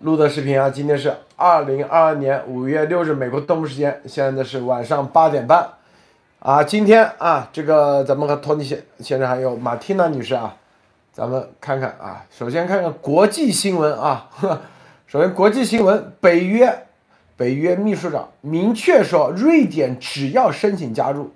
录的视频啊，今天是二零二二年五月六日，美国东部时间，现在是晚上八点半，啊，今天啊，这个咱们和托尼先先生还有马蒂娜女士啊，咱们看看啊，首先看看国际新闻啊，首先国际新闻，北约北约秘书长明确说，瑞典只要申请加入，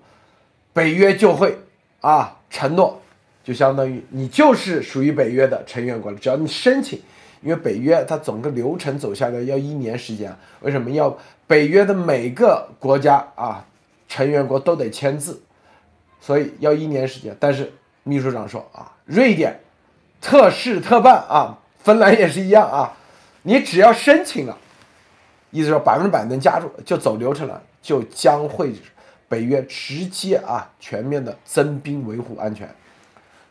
北约就会啊承诺，就相当于你就是属于北约的成员国了，只要你申请。因为北约它整个流程走下来要一年时间，为什么要北约的每个国家啊成员国都得签字，所以要一年时间。但是秘书长说啊，瑞典特事特办啊，芬兰也是一样啊，你只要申请了，意思说百分之百能加入就走流程了，就将会北约直接啊全面的增兵维护安全。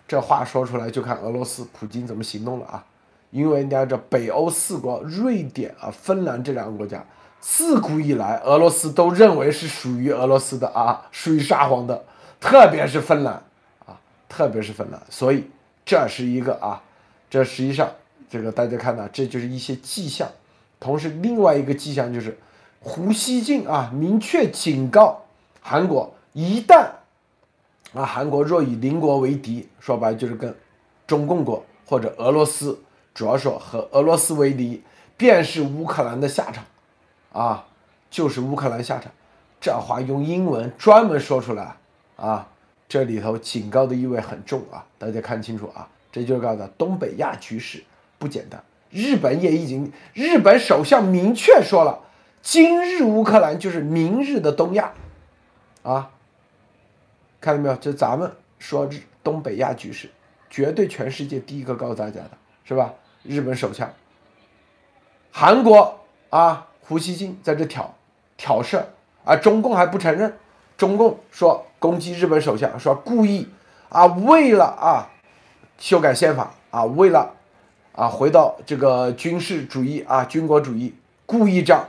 这话说出来就看俄罗斯普京怎么行动了啊。因为你看这北欧四国，瑞典啊、芬兰这两个国家，自古以来俄罗斯都认为是属于俄罗斯的啊，属于沙皇的，特别是芬兰啊，特别是芬兰，所以这是一个啊，这实际上这个大家看到，这就是一些迹象。同时，另外一个迹象就是胡锡进啊，明确警告韩国，一旦啊韩国若以邻国为敌，说白了就是跟中共国或者俄罗斯。主要说和俄罗斯为敌，便是乌克兰的下场，啊，就是乌克兰下场。这话用英文专门说出来，啊，这里头警告的意味很重啊，大家看清楚啊，这就是告诉东北亚局势不简单。日本也已经，日本首相明确说了，今日乌克兰就是明日的东亚，啊，看到没有？就咱们说东北亚局势，绝对全世界第一个告诉大家的，是吧？日本首相，韩国啊，胡锡进在这挑挑事啊，中共还不承认，中共说攻击日本首相，说故意啊，为了啊修改宪法啊，为了啊回到这个军事主义啊军国主义，故意这样，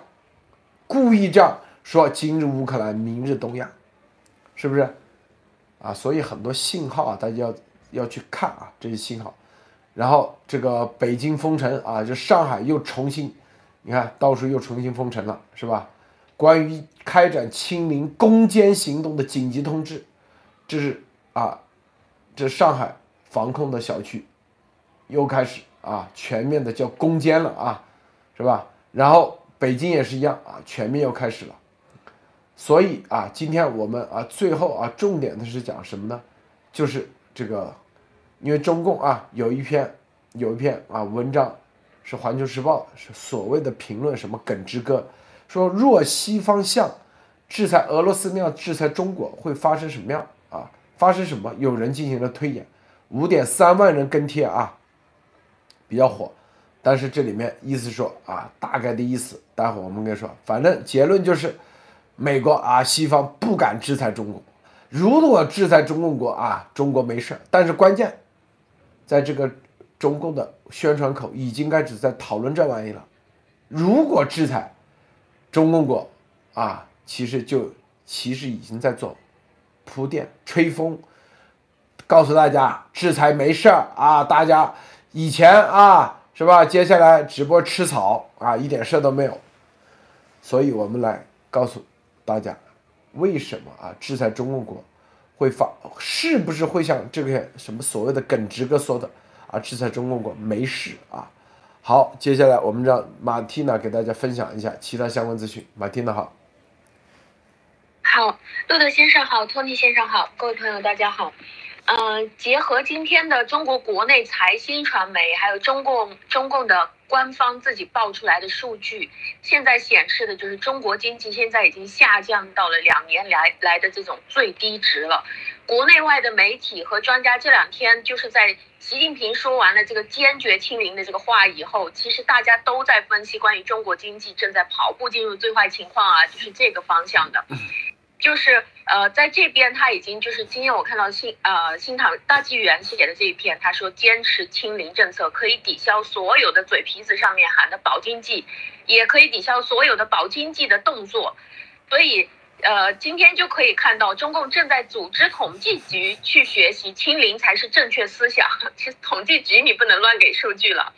故意这样说今日乌克兰，明日东亚，是不是？啊，所以很多信号啊，大家要要去看啊，这些信号。然后这个北京封城啊，就上海又重新，你看到处又重新封城了，是吧？关于开展清零攻坚行动的紧急通知，这是啊，这上海防控的小区又开始啊全面的叫攻坚了啊，是吧？然后北京也是一样啊，全面又开始了。所以啊，今天我们啊最后啊重点的是讲什么呢？就是这个。因为中共啊有一篇有一篇啊文章，是《环球时报》是所谓的评论什么耿直歌，说若西方像制裁俄罗斯那样制裁中国会发生什么样啊？发生什么？有人进行了推演，五点三万人跟帖啊，比较火。但是这里面意思说啊，大概的意思，待会儿我们跟你说，反正结论就是，美国啊西方不敢制裁中国，如果制裁中共国啊，中国没事但是关键。在这个中共的宣传口已经开始在讨论这玩意了。如果制裁中共国啊，其实就其实已经在做铺垫、吹风，告诉大家制裁没事儿啊，大家以前啊是吧？接下来直播吃草啊，一点事都没有。所以我们来告诉大家，为什么啊制裁中共国？会发是不是会像这个什么所谓的耿直哥说的啊？制裁中共国没事啊。好，接下来我们让马蒂娜给大家分享一下其他相关资讯。马蒂娜好，好，路德先生好，托尼先生好，各位朋友大家好。嗯，结合今天的中国国内财新传媒，还有中共中共的。官方自己报出来的数据，现在显示的就是中国经济现在已经下降到了两年来来的这种最低值了。国内外的媒体和专家这两天就是在习近平说完了这个坚决清零的这个话以后，其实大家都在分析关于中国经济正在跑步进入最坏情况啊，就是这个方向的。就是呃，在这边他已经就是今天我看到新呃新唐大纪元写的这一篇，他说坚持清零政策可以抵消所有的嘴皮子上面喊的保经济，也可以抵消所有的保经济的动作，所以呃今天就可以看到中共正在组织统计局去学习清零才是正确思想，其实统计局你不能乱给数据了，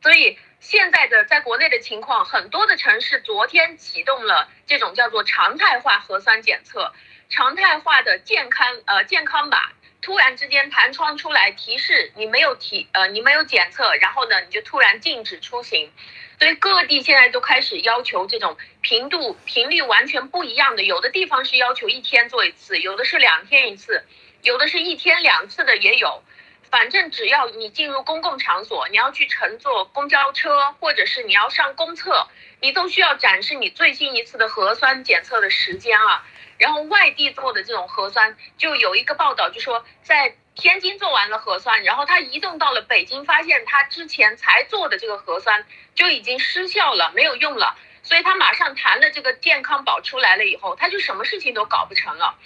所以。现在的在国内的情况，很多的城市昨天启动了这种叫做常态化核酸检测，常态化的健康呃健康码突然之间弹窗出来提示你没有提呃你没有检测，然后呢你就突然禁止出行，所以各地现在都开始要求这种频度频率完全不一样的，有的地方是要求一天做一次，有的是两天一次，有的是一天两次的也有。反正只要你进入公共场所，你要去乘坐公交车，或者是你要上公厕，你都需要展示你最新一次的核酸检测的时间啊。然后外地做的这种核酸，就有一个报道就说，在天津做完了核酸，然后他移动到了北京，发现他之前才做的这个核酸就已经失效了，没有用了，所以他马上谈了这个健康宝出来了以后，他就什么事情都搞不成了。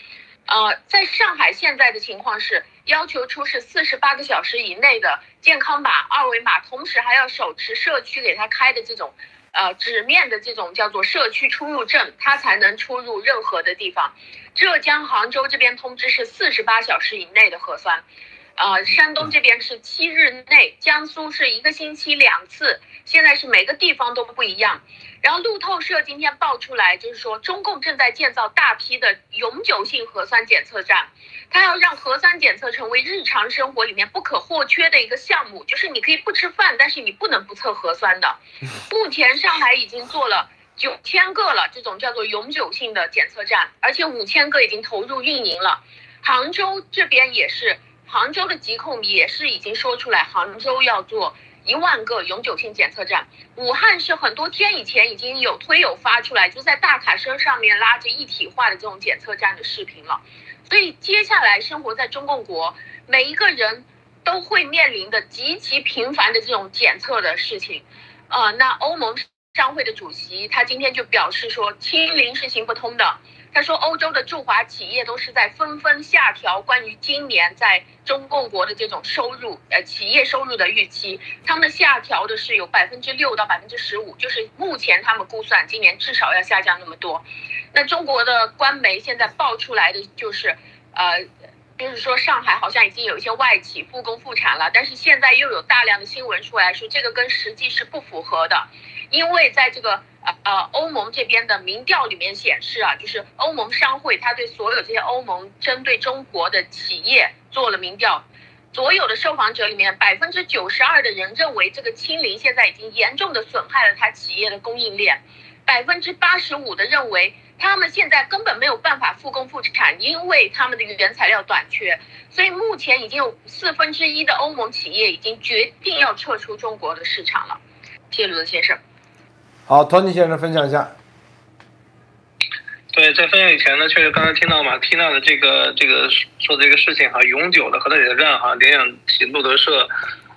呃，在上海现在的情况是要求出示四十八个小时以内的健康码二维码，同时还要手持社区给他开的这种，呃，纸面的这种叫做社区出入证，他才能出入任何的地方。浙江杭州这边通知是四十八小时以内的核酸。呃，山东这边是七日内，江苏是一个星期两次，现在是每个地方都不一样。然后路透社今天爆出来，就是说中共正在建造大批的永久性核酸检测站，它要让核酸检测成为日常生活里面不可或缺的一个项目，就是你可以不吃饭，但是你不能不测核酸的。目前上海已经做了九千个了，这种叫做永久性的检测站，而且五千个已经投入运营了。杭州这边也是。杭州的疾控也是已经说出来，杭州要做一万个永久性检测站。武汉是很多天以前已经有推友发出来，就在大卡车上面拉着一体化的这种检测站的视频了。所以接下来生活在中共国，每一个人都会面临的极其频繁的这种检测的事情。呃，那欧盟商会的主席他今天就表示说，清零是行不通的。他说，欧洲的驻华企业都是在纷纷下调关于今年在中共国的这种收入，呃，企业收入的预期。他们下调的是有百分之六到百分之十五，就是目前他们估算今年至少要下降那么多。那中国的官媒现在爆出来的就是，呃，就是说上海好像已经有一些外企复工复产了，但是现在又有大量的新闻出来说这个跟实际是不符合的，因为在这个。呃，欧盟这边的民调里面显示啊，就是欧盟商会，他对所有这些欧盟针对中国的企业做了民调，所有的受访者里面，百分之九十二的人认为这个清零现在已经严重的损害了他企业的供应链，百分之八十五的认为他们现在根本没有办法复工复产，因为他们的原材料短缺，所以目前已经有四分之一的欧盟企业已经决定要撤出中国的市场了。谢谢卢先生。好，托尼先生分享一下。对，在分享以前呢，确实刚才听到马蒂娜的这个这个说的这个事情哈，永久的核酸检测站哈，联想起路德社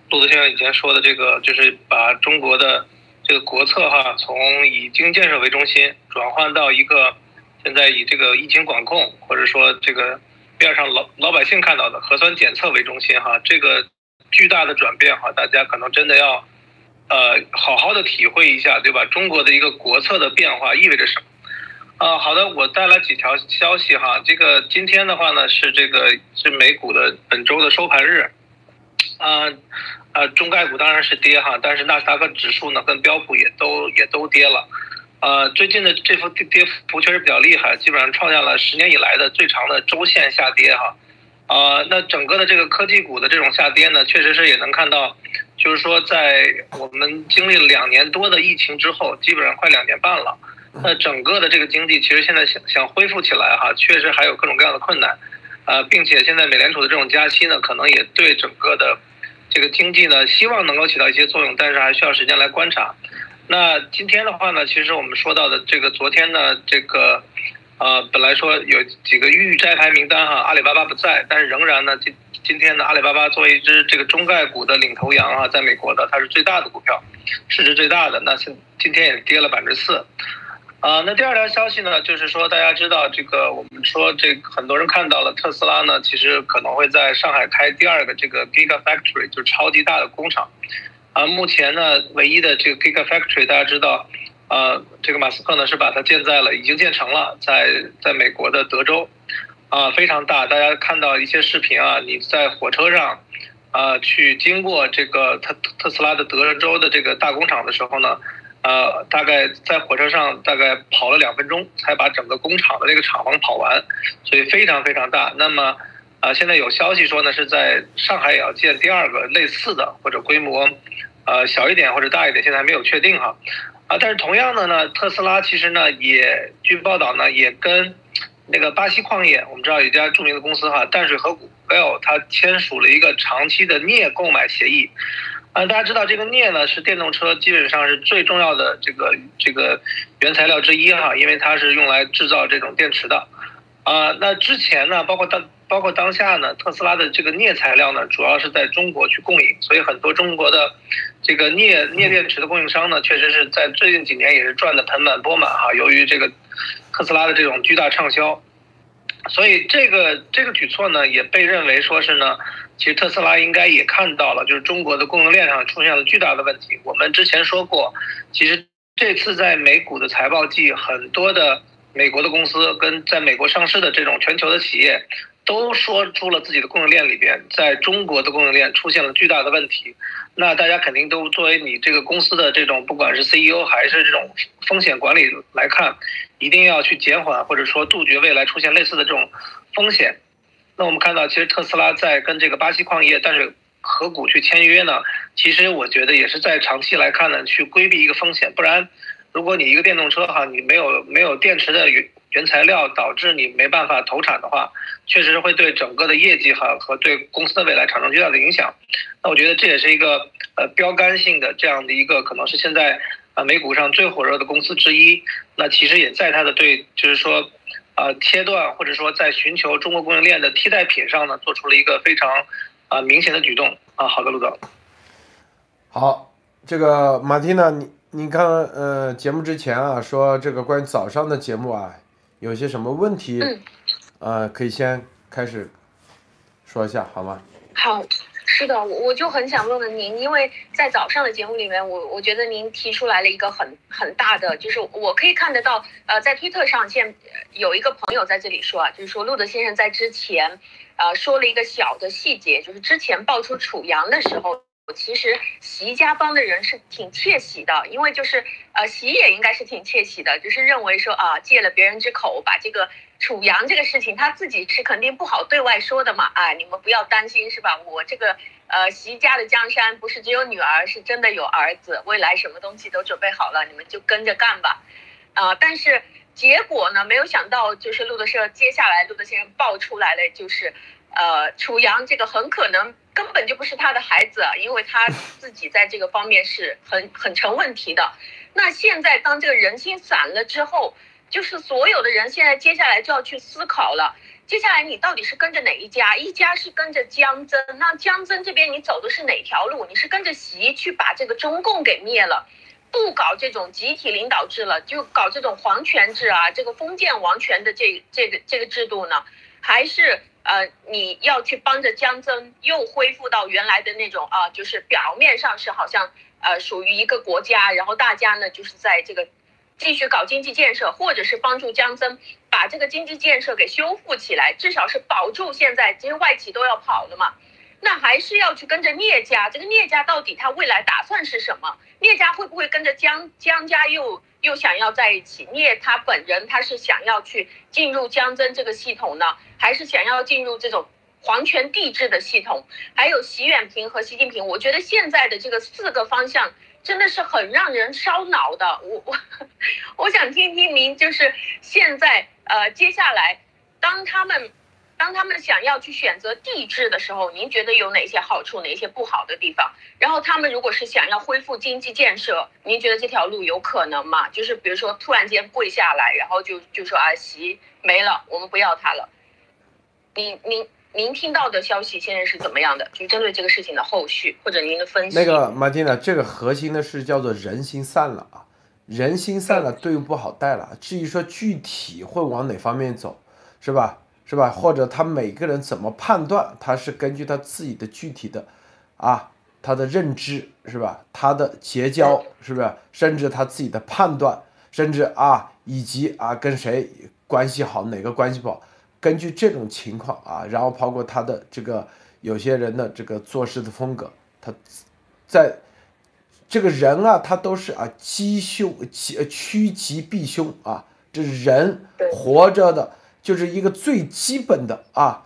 路德先生以前说的这个，就是把中国的这个国策哈，从以经济建设为中心转换到一个现在以这个疫情管控或者说这个边上老老百姓看到的核酸检测为中心哈，这个巨大的转变哈，大家可能真的要。呃，好好的体会一下，对吧？中国的一个国策的变化意味着什么？啊，好的，我带来几条消息哈。这个今天的话呢，是这个是美股的本周的收盘日，啊，呃，中概股当然是跌哈，但是纳斯达克指数呢跟标普也都也都跌了，呃，最近的这幅跌幅确实比较厉害，基本上创下了十年以来的最长的周线下跌哈。啊，那整个的这个科技股的这种下跌呢，确实是也能看到，就是说在我们经历了两年多的疫情之后，基本上快两年半了，那整个的这个经济其实现在想想恢复起来哈，确实还有各种各样的困难，啊，并且现在美联储的这种加息呢，可能也对整个的这个经济呢，希望能够起到一些作用，但是还需要时间来观察。那今天的话呢，其实我们说到的这个昨天呢，这个。呃，本来说有几个预摘牌名单哈，阿里巴巴不在，但是仍然呢，今今天呢，阿里巴巴作为一只这个中概股的领头羊啊，在美国的它是最大的股票，市值最大的，那现今天也跌了百分之四。啊，那第二条消息呢，就是说大家知道这个，我们说这很多人看到了特斯拉呢，其实可能会在上海开第二个这个 Gigafactory，就是超级大的工厂。啊，目前呢，唯一的这个 Gigafactory，大家知道。呃，这个马斯克呢是把它建在了，已经建成了，在在美国的德州，啊，非常大。大家看到一些视频啊，你在火车上，呃，去经过这个特特斯拉的德州的这个大工厂的时候呢，呃，大概在火车上大概跑了两分钟，才把整个工厂的那个厂房跑完，所以非常非常大。那么，啊，现在有消息说呢，是在上海也要建第二个类似的，或者规模，呃，小一点或者大一点，现在还没有确定哈。啊，但是同样的呢，特斯拉其实呢，也据报道呢，也跟那个巴西矿业，我们知道有一家著名的公司哈，淡水河谷。Bell 它签署了一个长期的镍购买协议，啊，大家知道这个镍呢是电动车基本上是最重要的这个这个原材料之一哈，因为它是用来制造这种电池的，啊，那之前呢，包括当包括当下呢，特斯拉的这个镍材料呢，主要是在中国去供应，所以很多中国的这个镍镍电池的供应商呢，确实是在最近几年也是赚的盆满钵满哈，由于这个特斯拉的这种巨大畅销。所以这个这个举措呢，也被认为说是呢，其实特斯拉应该也看到了，就是中国的供应链上出现了巨大的问题。我们之前说过，其实这次在美股的财报季，很多的美国的公司跟在美国上市的这种全球的企业。都说出了自己的供应链里边，在中国的供应链出现了巨大的问题，那大家肯定都作为你这个公司的这种不管是 CEO 还是这种风险管理来看，一定要去减缓或者说杜绝未来出现类似的这种风险。那我们看到，其实特斯拉在跟这个巴西矿业淡水河谷去签约呢，其实我觉得也是在长期来看呢，去规避一个风险。不然，如果你一个电动车哈，你没有没有电池的原材料，导致你没办法投产的话。确实会对整个的业绩和和对公司的未来产生巨大的影响。那我觉得这也是一个呃标杆性的这样的一个可能是现在啊美股上最火热的公司之一。那其实也在它的对就是说啊切断或者说在寻求中国供应链的替代品上呢做出了一个非常啊明显的举动啊。好的，陆总。好，这个马蒂娜，你你看呃节目之前啊说这个关于早上的节目啊有些什么问题？嗯呃，可以先开始说一下，好吗？好，是的，我我就很想问问您，因为在早上的节目里面，我我觉得您提出来了一个很很大的，就是我可以看得到，呃，在推特上现有一个朋友在这里说啊，就是说路德先生在之前，呃，说了一个小的细节，就是之前爆出楚阳的时候。其实习家帮的人是挺窃喜的，因为就是呃，习也应该是挺窃喜的，就是认为说啊，借了别人之口，把这个楚阳这个事情，他自己是肯定不好对外说的嘛，啊，你们不要担心是吧？我这个呃，习家的江山不是只有女儿，是真的有儿子，未来什么东西都准备好了，你们就跟着干吧，啊，但是结果呢，没有想到就是路德社接下来路德先生爆出来了，就是呃，楚阳这个很可能。根本就不是他的孩子，因为他自己在这个方面是很很成问题的。那现在当这个人心散了之后，就是所有的人现在接下来就要去思考了。接下来你到底是跟着哪一家？一家是跟着江增，那江增这边你走的是哪条路？你是跟着习去把这个中共给灭了，不搞这种集体领导制了，就搞这种皇权制啊，这个封建王权的这这个这个制度呢？还是？呃，你要去帮着江增又恢复到原来的那种啊，就是表面上是好像呃属于一个国家，然后大家呢就是在这个继续搞经济建设，或者是帮助江增把这个经济建设给修复起来，至少是保住现在其实外企都要跑了嘛。那还是要去跟着聂家，这个聂家到底他未来打算是什么？聂家会不会跟着江江家又又想要在一起？聂他本人他是想要去进入江真这个系统呢，还是想要进入这种皇权帝制的系统？还有习远平和习近平，我觉得现在的这个四个方向真的是很让人烧脑的。我我我想听听您，就是现在呃接下来当他们。当他们想要去选择地质的时候，您觉得有哪些好处，哪些不好的地方？然后他们如果是想要恢复经济建设，您觉得这条路有可能吗？就是比如说突然间跪下来，然后就就说啊，习没了，我们不要他了。您您您听到的消息现在是怎么样的？就针对这个事情的后续或者您的分析。那个马丁呢？这个核心的是叫做人心散了啊，人心散了，队伍不好带了。至于说具体会往哪方面走，是吧？是吧？或者他每个人怎么判断？他是根据他自己的具体的，啊，他的认知是吧？他的结交是不是？甚至他自己的判断，甚至啊，以及啊跟谁关系好，哪个关系不好？根据这种情况啊，然后包括他的这个有些人的这个做事的风格，他在这个人啊，他都是啊积凶趋趋吉避凶啊，这是人活着的，就是一个最基本的啊，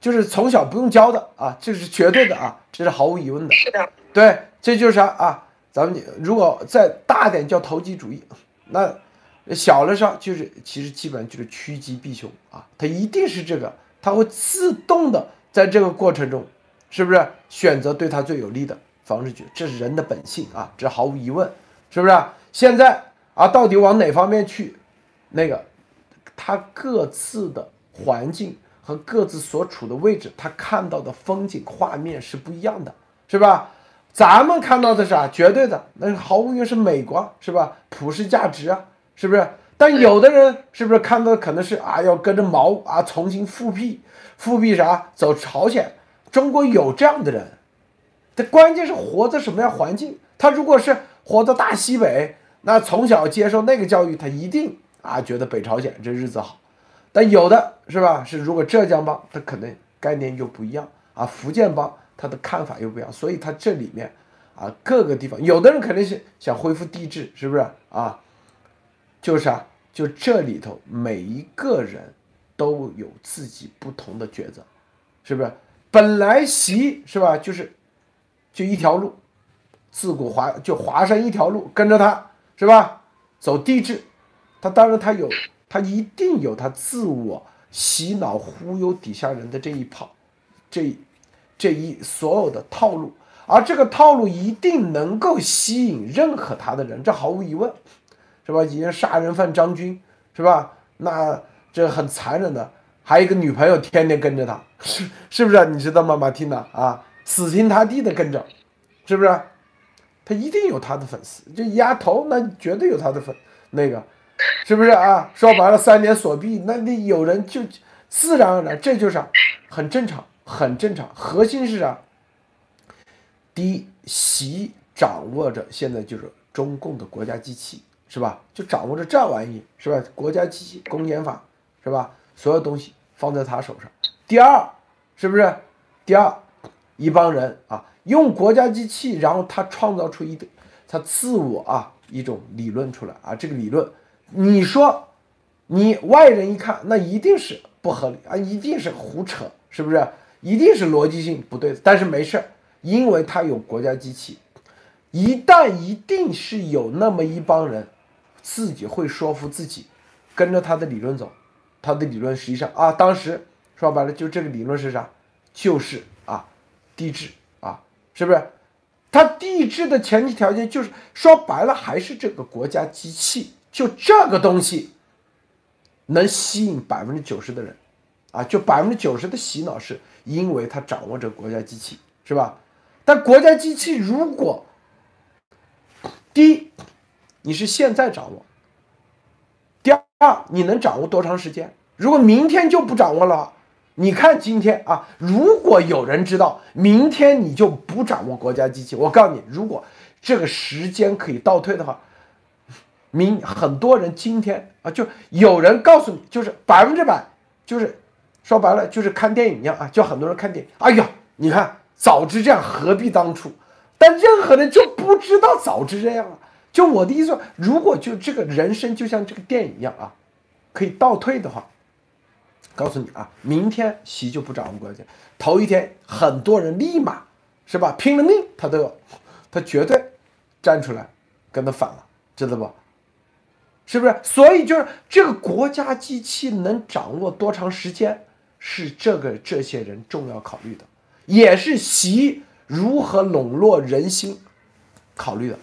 就是从小不用教的啊，这是绝对的啊，这是毫无疑问的。是的，对，这就是啥啊？咱们如果再大点叫投机主义，那小了上就是其实基本上就是趋吉避凶啊，它一定是这个，它会自动的在这个过程中，是不是选择对他最有利的方式去？这是人的本性啊，这毫无疑问，是不是？现在啊，到底往哪方面去？那个他各自的环境和各自所处的位置，他看到的风景画面是不一样的，是吧？咱们看到的是啊，绝对的，那毫无疑问是美国，是吧？普世价值啊，是不是？但有的人是不是看到的可能是啊，要跟着毛啊，重新复辟，复辟啥？走朝鲜？中国有这样的人，他关键是活在什么样环境？他如果是活在大西北，那从小接受那个教育，他一定啊觉得北朝鲜这日子好。但有的是吧？是如果浙江帮，他可能概念又不一样啊，福建帮。他的看法又不一样，所以他这里面啊，各个地方，有的人肯定是想恢复帝制，是不是啊？就是啊，就这里头每一个人都有自己不同的抉择，是不是？本来习是吧，就是就一条路，自古华就华山一条路，跟着他是吧？走帝制，他当然他有，他一定有他自我洗脑忽悠底下人的这一套，这。这一所有的套路，而这个套路一定能够吸引认可他的人，这毫无疑问，是吧？以前杀人犯张军，是吧？那这很残忍的，还有一个女朋友天天跟着他，是 是不是？你知道吗，马蒂娜啊，死心塌地的跟着，是不是？他一定有他的粉丝，这丫头，那绝对有他的粉，那个，是不是啊？说白了，三年锁闭，那你有人就自然而然，这就是很正常。很正常，核心是啥？第一，习掌握着现在就是中共的国家机器，是吧？就掌握着这玩意，是吧？国家机器、公检法，是吧？所有东西放在他手上。第二，是不是？第二，一帮人啊，用国家机器，然后他创造出一个他自我啊一种理论出来啊，这个理论，你说你外人一看，那一定是不合理啊，一定是胡扯，是不是？一定是逻辑性不对，但是没事儿，因为他有国家机器，一旦一定是有那么一帮人，自己会说服自己，跟着他的理论走，他的理论实际上啊，当时说白了就这个理论是啥？就是啊，地质啊，是不是？他地质的前提条件就是说白了还是这个国家机器，就这个东西能吸引百分之九十的人。啊，就百分之九十的洗脑是因为他掌握着国家机器，是吧？但国家机器如果第一，你是现在掌握；第二，你能掌握多长时间？如果明天就不掌握了，你看今天啊，如果有人知道明天你就不掌握国家机器，我告诉你，如果这个时间可以倒退的话，明很多人今天啊，就有人告诉你，就是百分之百，就是。说白了就是看电影一样啊，就很多人看电影。哎呀，你看早知这样何必当初？但任何人就不知道早知这样啊。就我的意思，如果就这个人生就像这个电影一样啊，可以倒退的话，告诉你啊，明天习就不掌握关键，头一天很多人立马是吧，拼了命他都要，他绝对站出来跟他反了，知道不？是不是？所以就是这个国家机器能掌握多长时间？是这个这些人重要考虑的，也是习如何笼络人心考虑的。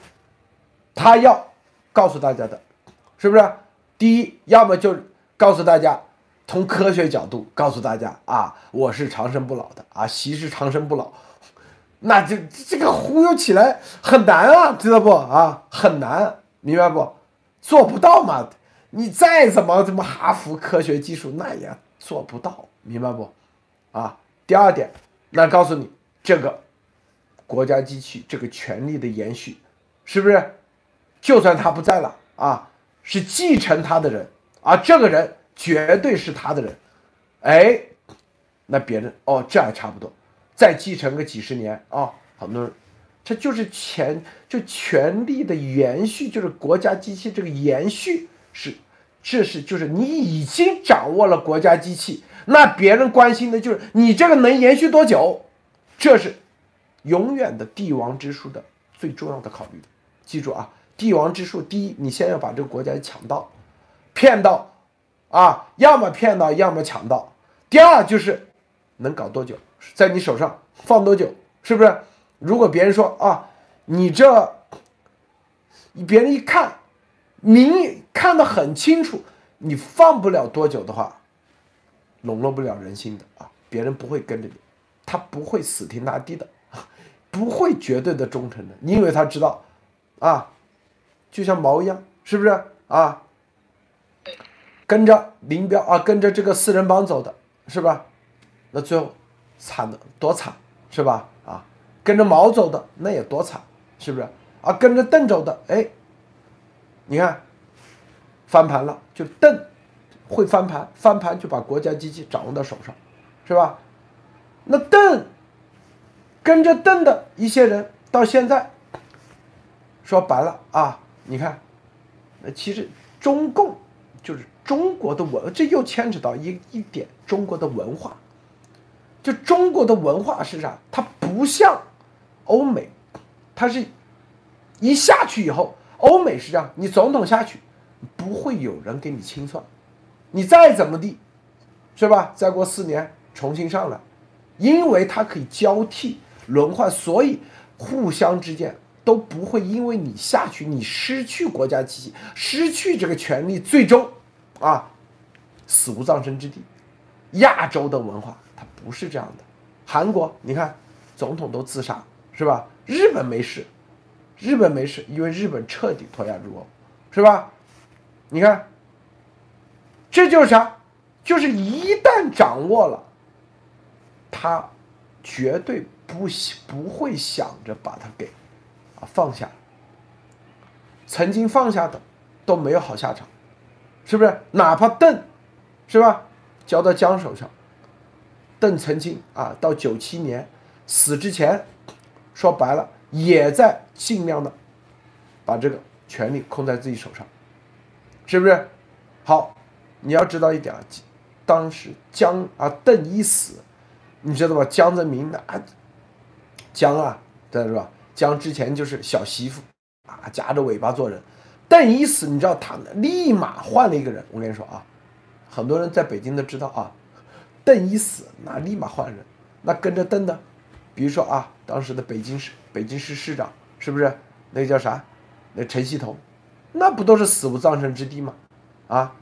他要告诉大家的，是不是？第一，要么就告诉大家，从科学角度告诉大家啊，我是长生不老的啊，习是长生不老，那这这个忽悠起来很难啊，知道不啊？很难，明白不？做不到嘛？你再怎么怎么哈佛科学技术，那也做不到。明白不？啊，第二点，那告诉你，这个国家机器这个权力的延续，是不是？就算他不在了啊，是继承他的人啊，这个人绝对是他的人。哎，那别人哦，这还差不多。再继承个几十年啊，很多人，这就是权就权力的延续，就是国家机器这个延续是，这是就是你已经掌握了国家机器，那别人关心的就是你这个能延续多久，这是永远的帝王之术的最重要的考虑。记住啊，帝王之术，第一，你先要把这个国家抢到，骗到，啊，要么骗到，要么抢到。第二就是能搞多久，在你手上放多久，是不是？如果别人说啊，你这，别人一看，明看得很清楚，你放不了多久的话，笼络不了人心的啊，别人不会跟着你，他不会死听大地的，不会绝对的忠诚的，你以为他知道。啊，就像毛一样，是不是啊？跟着林彪啊，跟着这个四人帮走的，是吧？那最后惨的多惨，是吧？跟着毛走的那也多惨，是不是？啊，跟着邓走的，哎，你看翻盘了，就邓会翻盘，翻盘就把国家机器掌握到手上，是吧？那邓跟着邓的一些人到现在。说白了啊，你看，那其实中共就是中国的文，这又牵扯到一一点中国的文化。就中国的文化是啥？它不像欧美，它是一下去以后，欧美是这样，你总统下去不会有人给你清算，你再怎么地，是吧？再过四年重新上来，因为它可以交替轮换，所以互相之间。都不会因为你下去，你失去国家机器，失去这个权利，最终，啊，死无葬身之地。亚洲的文化它不是这样的。韩国，你看，总统都自杀，是吧？日本没事，日本没事，因为日本彻底脱亚入欧，是吧？你看，这就是啥？就是一旦掌握了，他绝对不不会想着把它给啊。放下，曾经放下的都没有好下场，是不是？哪怕邓，是吧？交到江手上，邓曾经啊，到九七年死之前，说白了也在尽量的把这个权力控在自己手上，是不是？好，你要知道一点，当时江啊邓一死，你知道吧？江泽民啊，江啊，对是吧？江之前就是小媳妇，啊，夹着尾巴做人。邓一死，你知道他立马换了一个人。我跟你说啊，很多人在北京都知道啊，邓一死，那立马换人。那跟着邓的，比如说啊，当时的北京市北京市市长是不是？那个叫啥？那陈锡同，那不都是死无葬身之地吗？啊，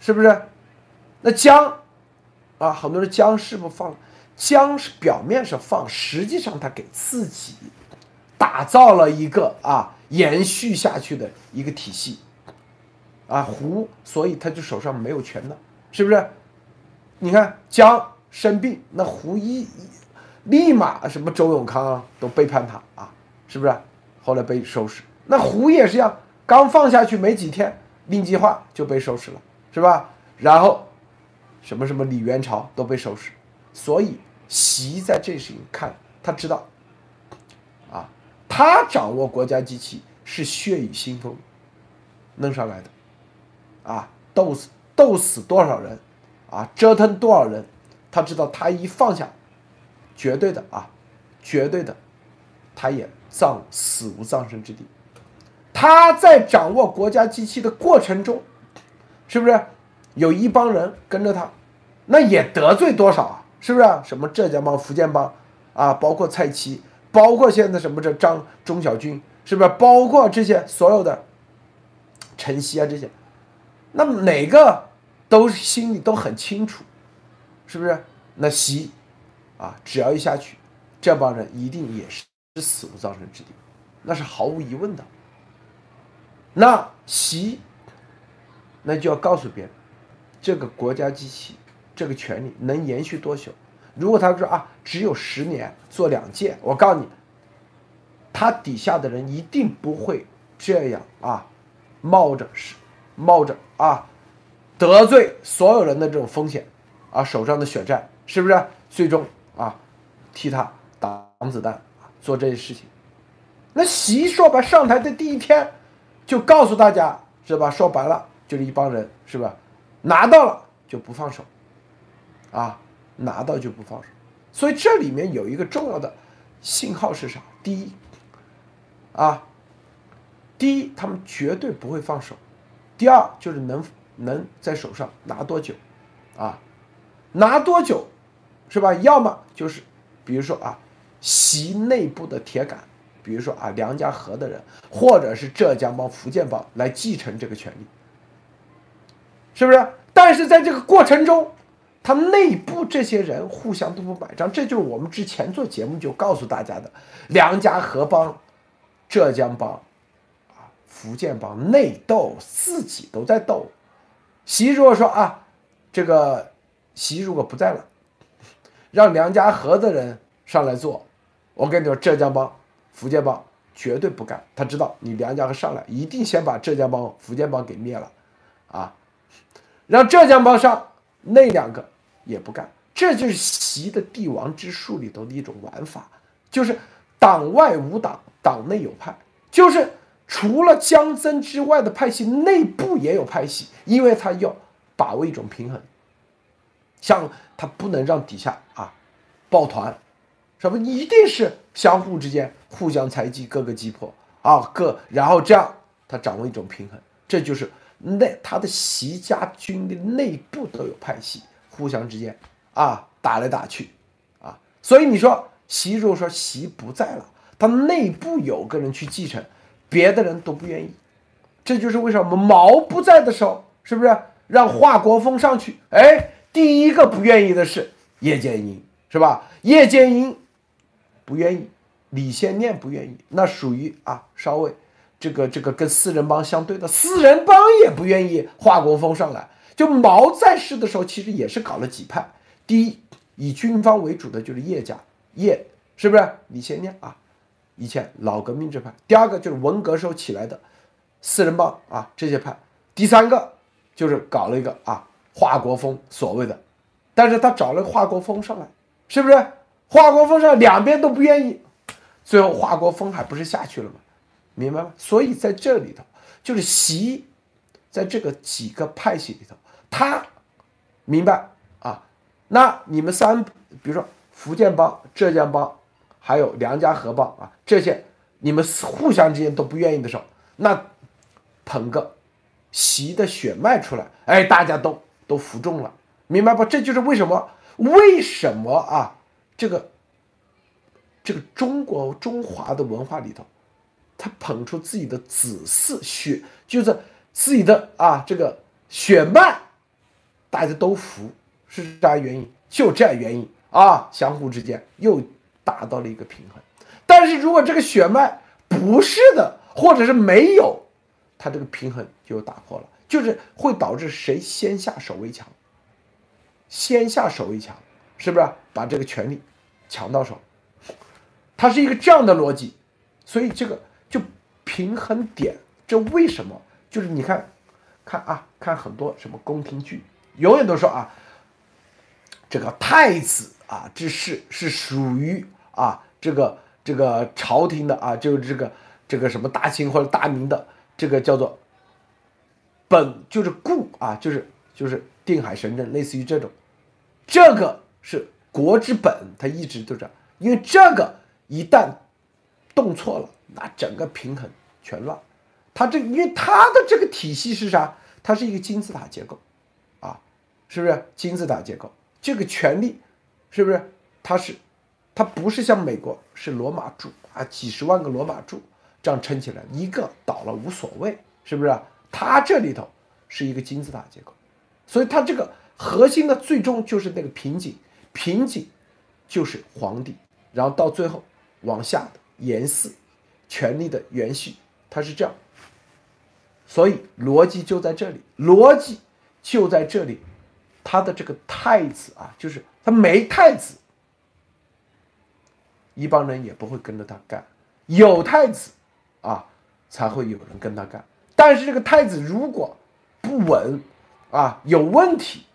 是不是？那江，啊，很多人江是不放，江是表面上放，实际上他给自己。打造了一个啊延续下去的一个体系，啊胡，所以他就手上没有权的，是不是？你看江生病，那胡一立马什么周永康啊都背叛他啊，是不是？后来被收拾。那胡也是一样，刚放下去没几天，令计划就被收拾了，是吧？然后什么什么李元朝都被收拾，所以习在这时看，他知道。啊他掌握国家机器是血雨腥风弄上来的，啊，斗死斗死多少人，啊，折腾多少人，他知道他一放下，绝对的啊，绝对的，他也葬死无葬身之地。他在掌握国家机器的过程中，是不是有一帮人跟着他？那也得罪多少啊？是不是？什么浙江帮、福建帮啊，包括蔡奇。包括现在什么这张钟小军是不是？包括这些所有的陈曦啊这些，那么哪个都心里都很清楚，是不是？那习啊，只要一下去，这帮人一定也是死无葬身之地，那是毫无疑问的。那习那就要告诉别人，这个国家机器，这个权力能延续多久？如果他说啊，只有十年做两届，我告诉你，他底下的人一定不会这样啊，冒着是冒着啊得罪所有人的这种风险啊，手上的血债是不是？最终，替他挡子弹做这些事情。那习说白上台的第一天，就告诉大家是吧？说白了就是一帮人是吧？拿到了就不放手，啊，拿到就不放手。所以这里面有一个重要的信号是啥？第一，啊，第一他们绝对不会放手；第二就是能能在手上拿多久，啊，拿多久，是吧？要么就是，比如说啊，习内部的铁杆。比如说啊，梁家河的人，或者是浙江帮、福建帮来继承这个权利，是不是？但是在这个过程中，他内部这些人互相都不买账，这就是我们之前做节目就告诉大家的：梁家河帮、浙江帮、啊福建帮内斗，自己都在斗。习如果说啊，这个习如果不在了，让梁家河的人上来做，我跟你说，浙江帮。福建帮绝对不干，他知道你梁家河上来，一定先把浙江帮、福建帮给灭了，啊，让浙江帮上，那两个也不干，这就是习的帝王之术里头的一种玩法，就是党外无党，党内有派，就是除了江曾之外的派系，内部也有派系，因为他要把握一种平衡，像他不能让底下啊抱团。什么一定是相互之间互相猜忌，各个击破。啊，各然后这样他掌握一种平衡，这就是内他的习家军的内部都有派系，互相之间啊打来打去。啊，所以你说习如果说习不在了，他内部有个人去继承，别的人都不愿意，这就是为什么毛不在的时候，是不是？让华国锋上去？哎，第一个不愿意的是叶剑英，是吧？叶剑英。不愿意，李先念不愿意，那属于啊，稍微这个这个跟四人帮相对的，四人帮也不愿意华国锋上来。就毛在世的时候，其实也是搞了几派。第一，以军方为主的就是叶家，叶是不是？李先念啊，以前老革命这派。第二个就是文革时候起来的四人帮啊，这些派。第三个就是搞了一个啊，华国锋所谓的，但是他找了个华国锋上来，是不是？华国锋上两边都不愿意，最后华国锋还不是下去了吗？明白吗？所以在这里头，就是习，在这个几个派系里头，他明白啊。那你们三，比如说福建帮、浙江帮，还有梁家河帮啊，这些你们互相之间都不愿意的时候，那捧个习的血脉出来，哎，大家都都服众了，明白不？这就是为什么？为什么啊？这个，这个中国中华的文化里头，他捧出自己的子嗣血，就是自己的啊这个血脉，大家都服，是啥原因？就这样原因啊，相互之间又达到了一个平衡。但是如果这个血脉不是的，或者是没有，他这个平衡就打破了，就是会导致谁先下手为强，先下手为强。是不是把这个权利抢到手？它是一个这样的逻辑，所以这个就平衡点，这为什么？就是你看，看啊，看很多什么宫廷剧，永远都说啊，这个太子啊之事是属于啊这个这个朝廷的啊，就是这个这个什么大清或者大明的这个叫做本就是故啊，就是就是定海神针，类似于这种这个。是国之本，它一直都这样，因为这个一旦动错了，那整个平衡全乱。它这因为它的这个体系是啥？它是一个金字塔结构，啊，是不是金字塔结构？这个权力是不是？它是，它不是像美国是罗马柱啊，几十万个罗马柱这样撑起来，一个倒了无所谓，是不是？它这里头是一个金字塔结构，所以它这个核心的最终就是那个瓶颈。瓶颈就是皇帝，然后到最后往下的延嗣，权力的延续，它是这样。所以逻辑就在这里，逻辑就在这里。他的这个太子啊，就是他没太子，一帮人也不会跟着他干；有太子啊，才会有人跟他干。但是这个太子如果不稳啊，有问题，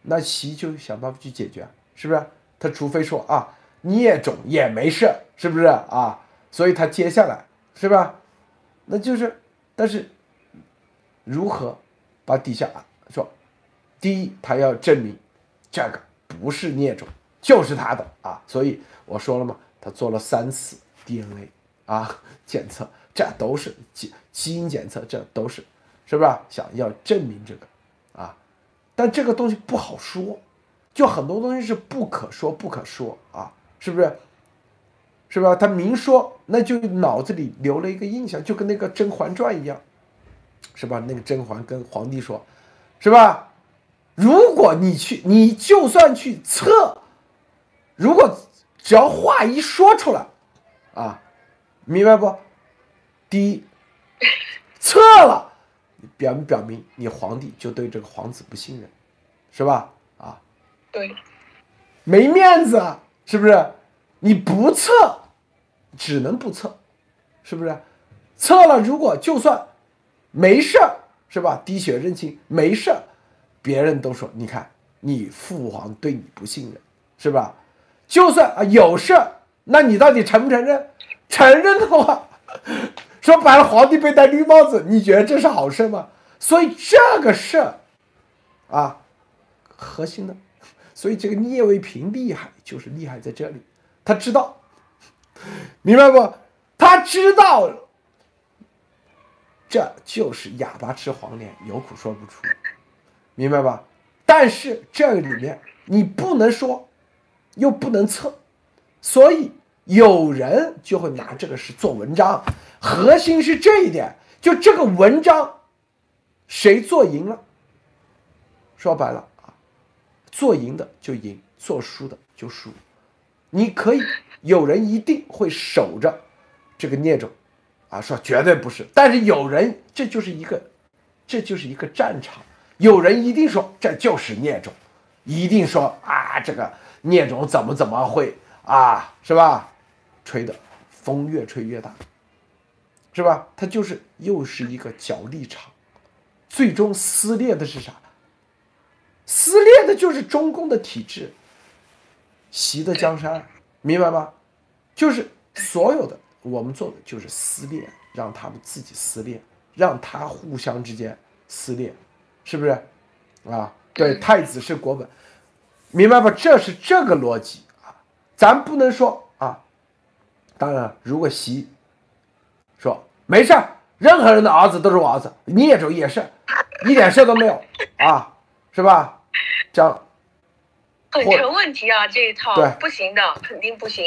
那习就想办法去解决。是不是？他除非说啊，孽种也没事，是不是啊？所以他接下来是吧？那就是，但是如何把底下说？第一，他要证明这个不是孽种，就是他的啊。所以我说了嘛，他做了三次 DNA 啊检测，这都是基基因检测，这都是是不是想要证明这个啊？但这个东西不好说，就很多东西是不可说不可说啊，是不是？是吧？他明说，那就脑子里留了一个印象，就跟那个《甄嬛传》一样，是吧？那个甄嬛跟皇帝说，是吧？如果你去，你就算去测，如果只要话一说出来，啊，明白不？第一，测了，表表明你皇帝就对这个皇子不信任，是吧？啊，对，没面子，是不是？你不测。只能不测，是不是？测了，如果就算没事儿，是吧？滴血认亲没事儿，别人都说，你看你父皇对你不信任，是吧？就算啊有事儿，那你到底承不承认？承认的话，说白了，皇帝被戴绿帽子，你觉得这是好事吗？所以这个事儿啊，核心的，所以这个聂卫平厉害，就是厉害在这里，他知道。明白不？他知道，这就是哑巴吃黄连，有苦说不出，明白吧？但是这里面你不能说，又不能测，所以有人就会拿这个事做文章。核心是这一点，就这个文章，谁做赢了？说白了啊，做赢的就赢，做输的就输。你可以。有人一定会守着这个孽种，啊，说绝对不是。但是有人，这就是一个，这就是一个战场。有人一定说这就是孽种，一定说啊，这个孽种怎么怎么会啊，是吧？吹的风越吹越大，是吧？他就是又是一个角力场，最终撕裂的是啥？撕裂的就是中共的体制，习的江山。明白吗？就是所有的我们做的就是撕裂，让他们自己撕裂，让他互相之间撕裂，是不是？啊，对，太子是国本，明白吧？这是这个逻辑啊，咱不能说。当然，如果习说没事儿，任何人的儿子都是我儿子，你也走也是，一点事都没有啊，是吧？这样。很成问题啊，这一套不行的，肯定不行，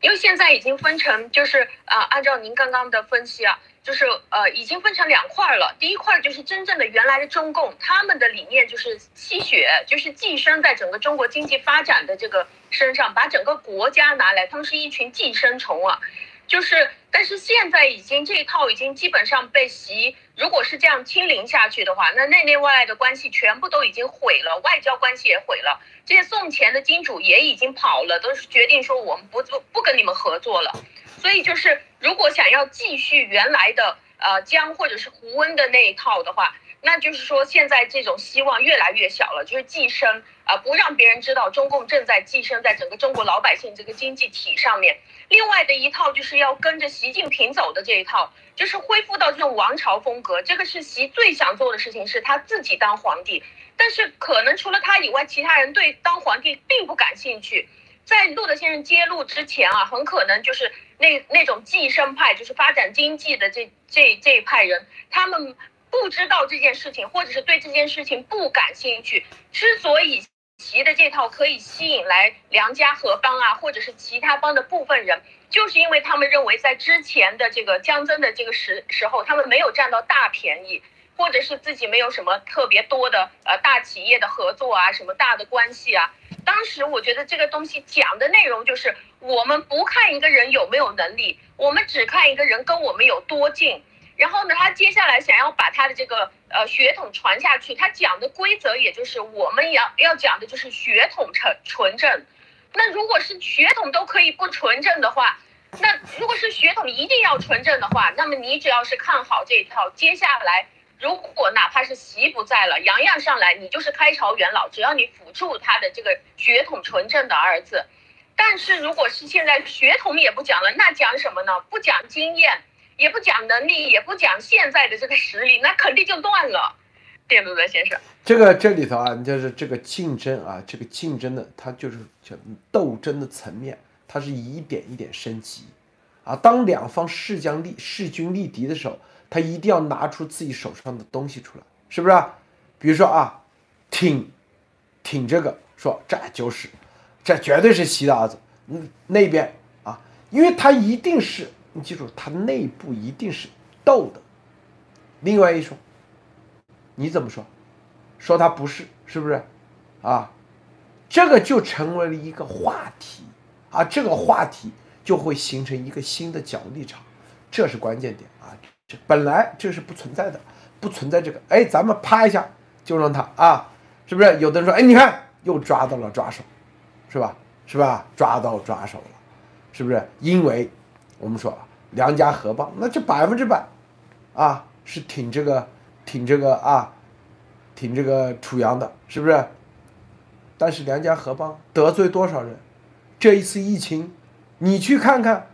因为现在已经分成，就是啊，按照您刚刚的分析啊，就是呃，已经分成两块了。第一块就是真正的原来的中共，他们的理念就是吸血，就是寄生在整个中国经济发展的这个身上，把整个国家拿来，他们是一群寄生虫啊。就是，但是现在已经这一套已经基本上被习，如果是这样清零下去的话，那内内外外的关系全部都已经毁了，外交关系也毁了，这些送钱的金主也已经跑了，都是决定说我们不不不跟你们合作了。所以就是，如果想要继续原来的呃江或者是胡温的那一套的话。那就是说，现在这种希望越来越小了，就是寄生啊，不让别人知道中共正在寄生在整个中国老百姓这个经济体上面。另外的一套就是要跟着习近平走的这一套，就是恢复到这种王朝风格。这个是习最想做的事情，是他自己当皇帝。但是可能除了他以外，其他人对当皇帝并不感兴趣。在路德先生揭露之前啊，很可能就是那那种寄生派，就是发展经济的这这这一派人，他们。不知道这件事情，或者是对这件事情不感兴趣。之所以提的这套可以吸引来梁家河帮啊，或者是其他帮的部分人，就是因为他们认为在之前的这个江增的这个时时候，他们没有占到大便宜，或者是自己没有什么特别多的呃大企业的合作啊，什么大的关系啊。当时我觉得这个东西讲的内容就是，我们不看一个人有没有能力，我们只看一个人跟我们有多近。然后呢，他接下来想要把他的这个呃血统传下去，他讲的规则也就是我们要要讲的就是血统纯纯正。那如果是血统都可以不纯正的话，那如果是血统一定要纯正的话，那么你只要是看好这一套，接下来如果哪怕是习不在了，杨洋上来，你就是开朝元老，只要你辅助他的这个血统纯正的儿子。但是如果是现在血统也不讲了，那讲什么呢？不讲经验，也不讲能力，也不讲现在的这个实力，那肯定就乱了。电路的先生，这个这里头啊，就是这个竞争啊，这个竞争的，它就是叫斗争的层面，它是一点一点升级啊。当两方势将力势均力敌的时候，他一定要拿出自己手上的东西出来，是不是？比如说啊，挺挺这个，说这就是。这绝对是习的儿子，嗯，那边啊，因为他一定是，你记住，他内部一定是斗的。另外一说，你怎么说？说他不是，是不是？啊，这个就成为了一个话题啊，这个话题就会形成一个新的角立场，这是关键点。本来这是不存在的，不存在这个，哎，咱们啪一下就让他啊，是不是？有的人说，哎，你看又抓到了抓手。是吧？是吧？抓到抓手了，是不是？因为我们说梁家河帮，那就百分之百啊，是挺这个，挺这个啊，挺这个楚阳的，是不是？但是梁家河帮得罪多少人？这一次疫情，你去看看，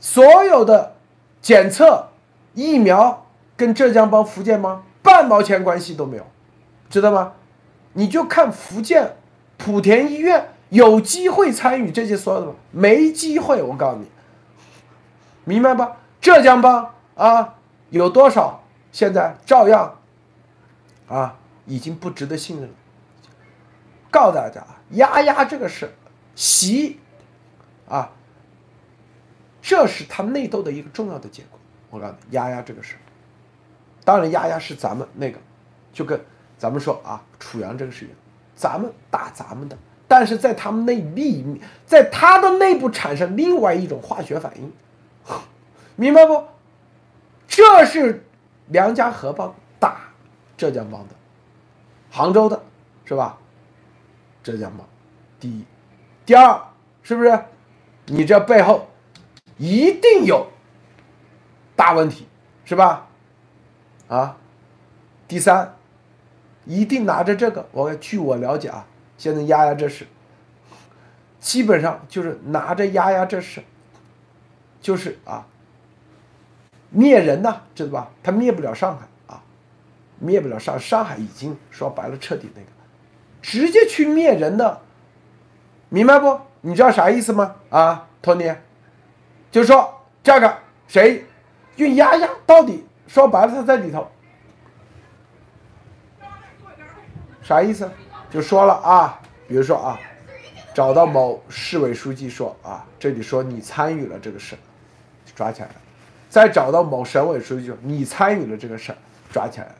所有的检测疫苗跟浙江帮、福建帮半毛钱关系都没有，知道吗？你就看福建莆田医院。有机会参与这些所有的吗？没机会，我告诉你，明白吧？浙江帮啊，有多少现在照样啊，已经不值得信任了。告诉大家啊，丫丫这个事习啊，这是他内斗的一个重要的结果。我告诉你，丫丫这个事，当然丫丫是咱们那个，就跟咱们说啊，楚阳这个事情，咱们打咱们的。但是在他们内力，在他的内部产生另外一种化学反应，明白不？这是梁家河帮打浙江帮的，杭州的，是吧？浙江帮，第一，第二，是不是？你这背后一定有大问题，是吧？啊，第三，一定拿着这个，我据我了解啊。现在丫丫这事，基本上就是拿着丫丫这事，就是啊，灭人呐，知道吧？他灭不了上海啊，灭不了上上海已经说白了彻底那个，直接去灭人的，明白不？你知道啥意思吗？啊，托尼，就说这个谁就丫丫到底说白了他在里头，啥意思？就说了啊，比如说啊，找到某市委书记说啊，这里说你参与了这个事抓起来了；再找到某省委书记说你参与了这个事抓起来了；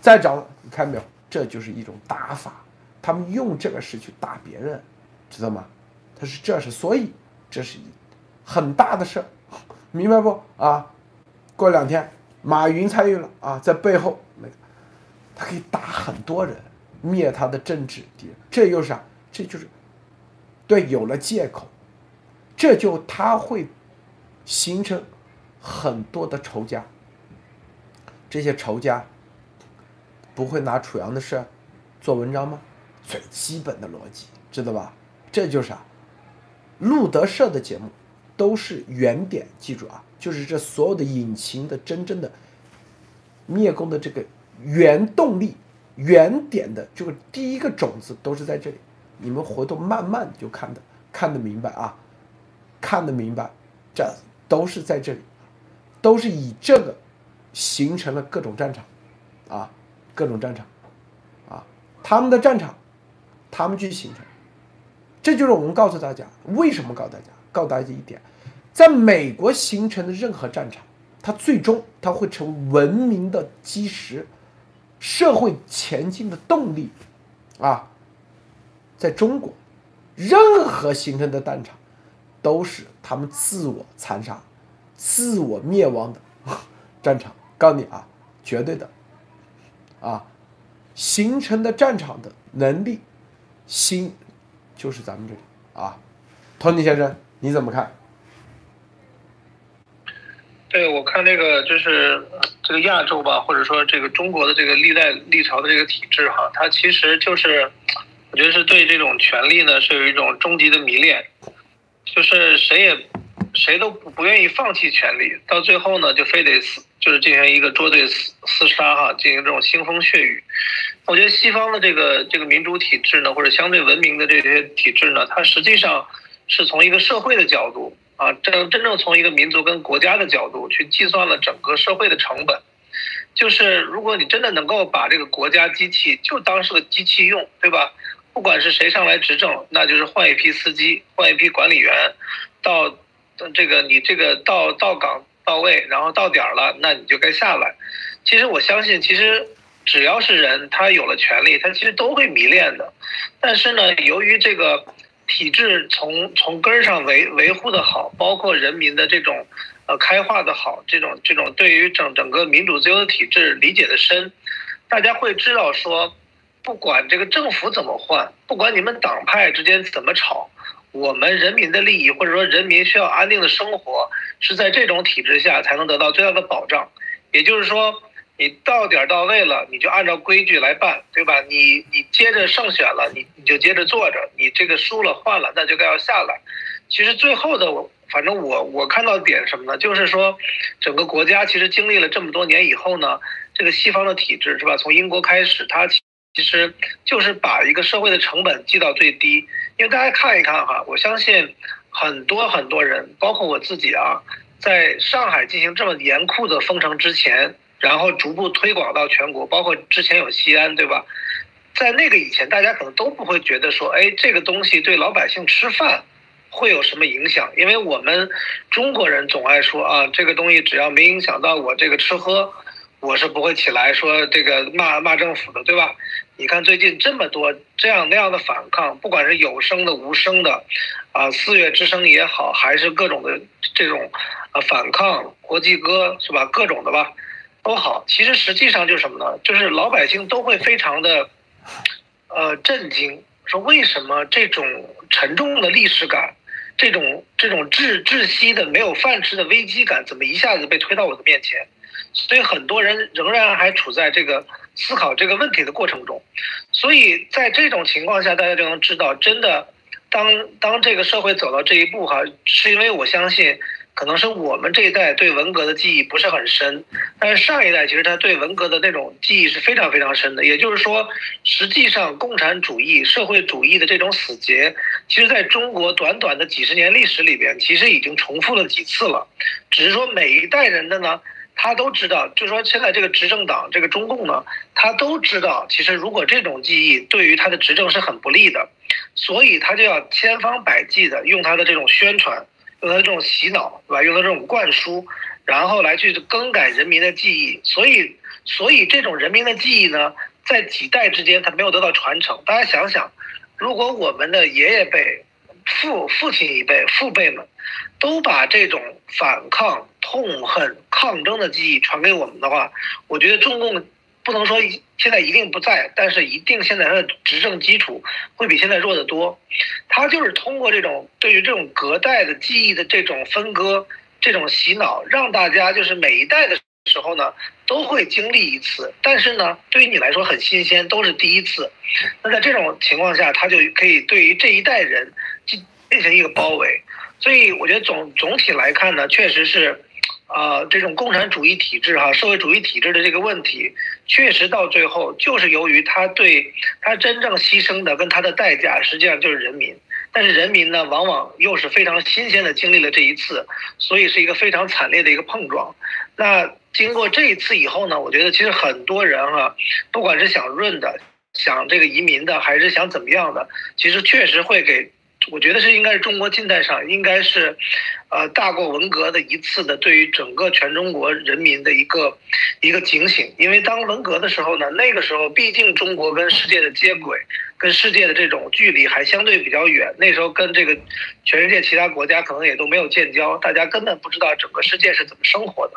再找，你看没有？这就是一种打法，他们用这个事去打别人，知道吗？他是这是，所以这是一很大的事明白不？啊，过两天马云参与了啊，在背后那个，他可以打很多人。灭他的政治敌人，这又是啥？这就是对有了借口，这就他会形成很多的仇家。这些仇家不会拿楚阳的事做文章吗？最基本的逻辑，知道吧？这就是啥？路德社的节目都是原点，记住啊，就是这所有的引擎的真正的灭工的这个原动力。原点的这个第一个种子都是在这里，你们回头慢慢就看的看得明白啊，看得明白，这都是在这里，都是以这个形成了各种战场，啊，各种战场，啊，他们的战场，他们去形成，这就是我们告诉大家为什么告诉大家，告诉大家一点，在美国形成的任何战场，它最终它会成文明的基石。社会前进的动力，啊，在中国，任何形成的战场，都是他们自我残杀、自我灭亡的战场。告诉你啊，绝对的，啊，形成的战场的能力，心，就是咱们这里啊，托尼先生，你怎么看？对，我看这个就是这个亚洲吧，或者说这个中国的这个历代历朝的这个体制哈，它其实就是，我觉得是对这种权力呢是有一种终极的迷恋，就是谁也谁都不不愿意放弃权力，到最后呢，就非得死，就是进行一个捉对厮厮杀哈，进行这种腥风血雨。我觉得西方的这个这个民主体制呢，或者相对文明的这些体制呢，它实际上是从一个社会的角度啊，真真正从一个民族跟国家的角度去计算了整个社会的成本。就是如果你真的能够把这个国家机器就当是个机器用，对吧？不管是谁上来执政，那就是换一批司机，换一批管理员，到这个你这个到到岗到位，然后到点儿了，那你就该下来。其实我相信，其实只要是人，他有了权利，他其实都会迷恋的。但是呢，由于这个体制从从根儿上维维护的好，包括人民的这种。呃，开化的好，这种这种对于整整个民主自由的体制理解的深，大家会知道说，不管这个政府怎么换，不管你们党派之间怎么吵，我们人民的利益或者说人民需要安定的生活，是在这种体制下才能得到最大的保障。也就是说，你到点到位了，你就按照规矩来办，对吧？你你接着胜选了，你你就接着坐着，你这个输了换了，那就该要下来。其实最后的我。反正我我看到点什么呢？就是说，整个国家其实经历了这么多年以后呢，这个西方的体制是吧？从英国开始，它其实就是把一个社会的成本记到最低。因为大家看一看哈，我相信很多很多人，包括我自己啊，在上海进行这么严酷的封城之前，然后逐步推广到全国，包括之前有西安，对吧？在那个以前，大家可能都不会觉得说，哎，这个东西对老百姓吃饭。会有什么影响？因为我们中国人总爱说啊，这个东西只要没影响到我这个吃喝，我是不会起来说这个骂骂政府的，对吧？你看最近这么多这样那样的反抗，不管是有声的、无声的，啊，四月之声也好，还是各种的这种啊反抗，国际歌是吧？各种的吧，多好。其实实际上就是什么呢？就是老百姓都会非常的呃震惊，说为什么这种沉重的历史感？这种这种窒窒息的没有饭吃的危机感，怎么一下子被推到我的面前？所以很多人仍然还处在这个思考这个问题的过程中。所以在这种情况下，大家就能知道，真的，当当这个社会走到这一步哈，是因为我相信。可能是我们这一代对文革的记忆不是很深，但是上一代其实他对文革的那种记忆是非常非常深的。也就是说，实际上共产主义、社会主义的这种死结，其实在中国短短的几十年历史里边，其实已经重复了几次了。只是说每一代人的呢，他都知道，就是说现在这个执政党这个中共呢，他都知道，其实如果这种记忆对于他的执政是很不利的，所以他就要千方百计的用他的这种宣传。用他这种洗脑，对吧？用他这种灌输，然后来去更改人民的记忆。所以，所以这种人民的记忆呢，在几代之间，他没有得到传承。大家想想，如果我们的爷爷辈、父父亲一辈、父辈们，都把这种反抗、痛恨、抗争的记忆传给我们的话，我觉得中共。不能说现在一定不在，但是一定现在它的执政基础会比现在弱得多。他就是通过这种对于这种隔代的记忆的这种分割、这种洗脑，让大家就是每一代的时候呢都会经历一次。但是呢，对于你来说很新鲜，都是第一次。那在这种情况下，他就可以对于这一代人进进行一个包围。所以我觉得总总体来看呢，确实是。啊，这种共产主义体制哈，社会主义体制的这个问题，确实到最后就是由于他对他真正牺牲的跟他的代价，实际上就是人民。但是人民呢，往往又是非常新鲜的经历了这一次，所以是一个非常惨烈的一个碰撞。那经过这一次以后呢，我觉得其实很多人哈，不管是想润的、想这个移民的，还是想怎么样的，其实确实会给。我觉得是应该是中国近代上应该是，呃，大过文革的一次的对于整个全中国人民的一个一个警醒。因为当文革的时候呢，那个时候毕竟中国跟世界的接轨，跟世界的这种距离还相对比较远。那时候跟这个全世界其他国家可能也都没有建交，大家根本不知道整个世界是怎么生活的。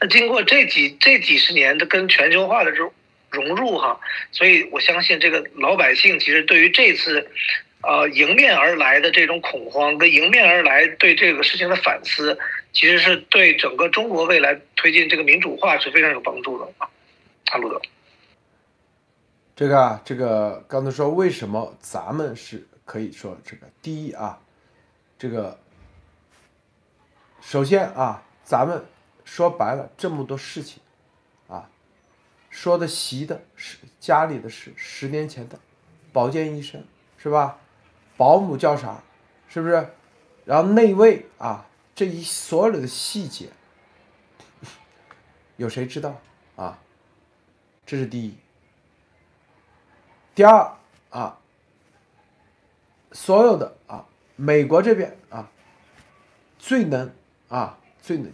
那经过这几这几十年的跟全球化的这种融入哈，所以我相信这个老百姓其实对于这次。呃，迎面而来的这种恐慌，跟迎面而来对这个事情的反思，其实是对整个中国未来推进这个民主化是非常有帮助的啊。阿鲁德，这个啊，这个刚才说为什么咱们是可以说这个第一啊，这个首先啊，咱们说白了这么多事情啊，说的习的是家里的事，十年前的保健医生是吧？保姆叫啥？是不是？然后内卫啊，这一所有的细节，有谁知道啊？这是第一。第二啊，所有的啊，美国这边啊，最能啊，最能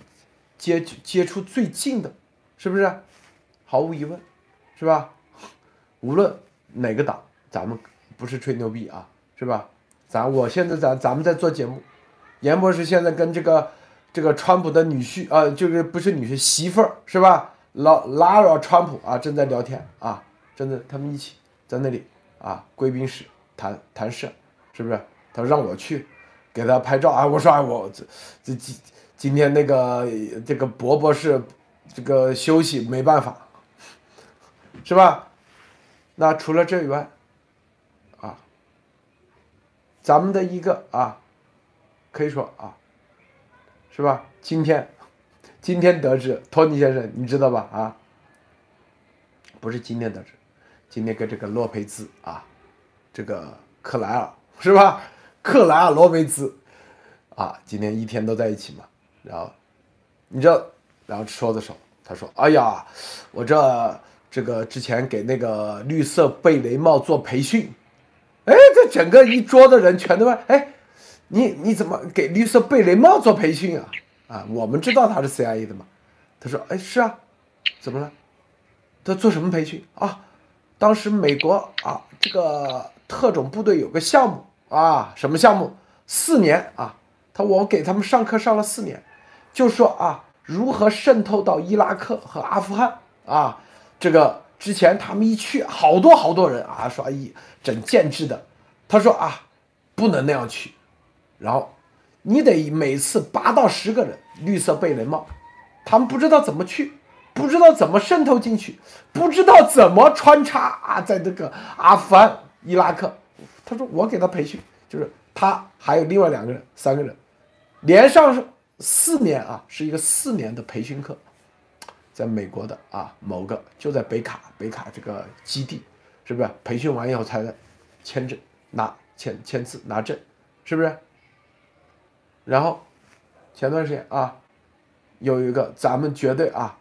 接接触最近的，是不是？毫无疑问，是吧？无论哪个党，咱们不是吹牛逼啊，是吧？咱我现在咱咱们在做节目，严博士现在跟这个这个川普的女婿啊，就是不是女婿媳妇儿是吧？老拉着川普啊，正在聊天啊，正在他们一起在那里啊，贵宾室谈谈事，是不是？他让我去给他拍照啊，我说哎我这这今今天那个这个伯伯是这个休息没办法，是吧？那除了这以外。咱们的一个啊，可以说啊，是吧？今天，今天得知，托尼先生，你知道吧？啊，不是今天得知，今天跟这个洛佩兹啊，这个克莱尔是吧？克莱尔洛佩兹啊，今天一天都在一起嘛。然后，你知道，然后说的时候，他说：“哎呀，我这这个之前给那个绿色贝雷帽做培训。”哎，这整个一桌的人全都问：“哎，你你怎么给绿色贝雷帽做培训啊？”啊，我们知道他是 CIA 的嘛。他说：“哎，是啊，怎么了？他做什么培训啊？当时美国啊，这个特种部队有个项目啊，什么项目？四年啊，他我给他们上课上了四年，就说啊，如何渗透到伊拉克和阿富汗啊，这个。”之前他们一去，好多好多人啊，说一整建制的。他说啊，不能那样去，然后你得每次八到十个人，绿色贝雷帽，他们不知道怎么去，不知道怎么渗透进去，不知道怎么穿插啊，在这个阿富汗、伊拉克。他说我给他培训，就是他还有另外两个人、三个人，连上四年啊，是一个四年的培训课。在美国的啊，某个就在北卡，北卡这个基地，是不是培训完以后才能签证拿签签字拿证，是不是？然后前段时间啊，有一个咱们绝对啊，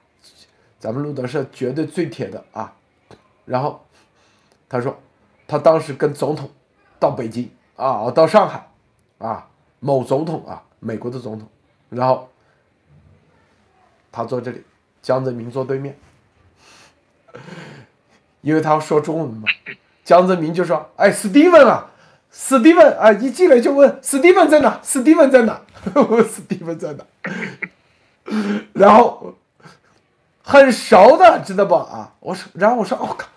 咱们路德社绝对最铁的啊，然后他说他当时跟总统到北京啊，到上海啊，某总统啊，美国的总统，然后他坐这里。江泽民坐对面，因为他要说中文嘛。江泽民就说：“哎，史蒂文啊，史蒂文啊，一进来就问史蒂文在哪？史蒂文在哪？史蒂文在哪？”然后很熟的，知道不啊？我说，然后我说：“我靠，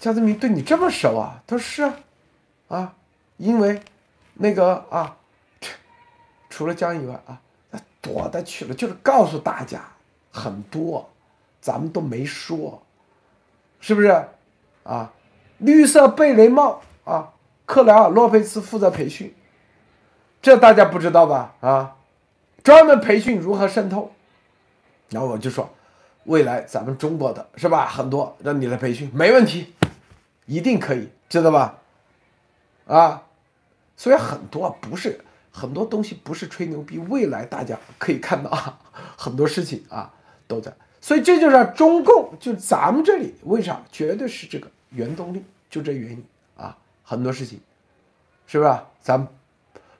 江泽民对你这么熟啊？”他说：“是啊，啊，因为那个啊，除了江以外啊，多的去了，就是告诉大家。”很多，咱们都没说，是不是？啊，绿色贝雷帽啊，克莱尔洛佩兹负责培训，这大家不知道吧？啊，专门培训如何渗透。然后我就说，未来咱们中国的是吧？很多让你来培训，没问题，一定可以，知道吧？啊，所以很多不是很多东西不是吹牛逼，未来大家可以看到 很多事情啊。都在，所以这就是中共，就咱们这里为啥绝对是这个原动力，就这原因啊，很多事情，是不是？咱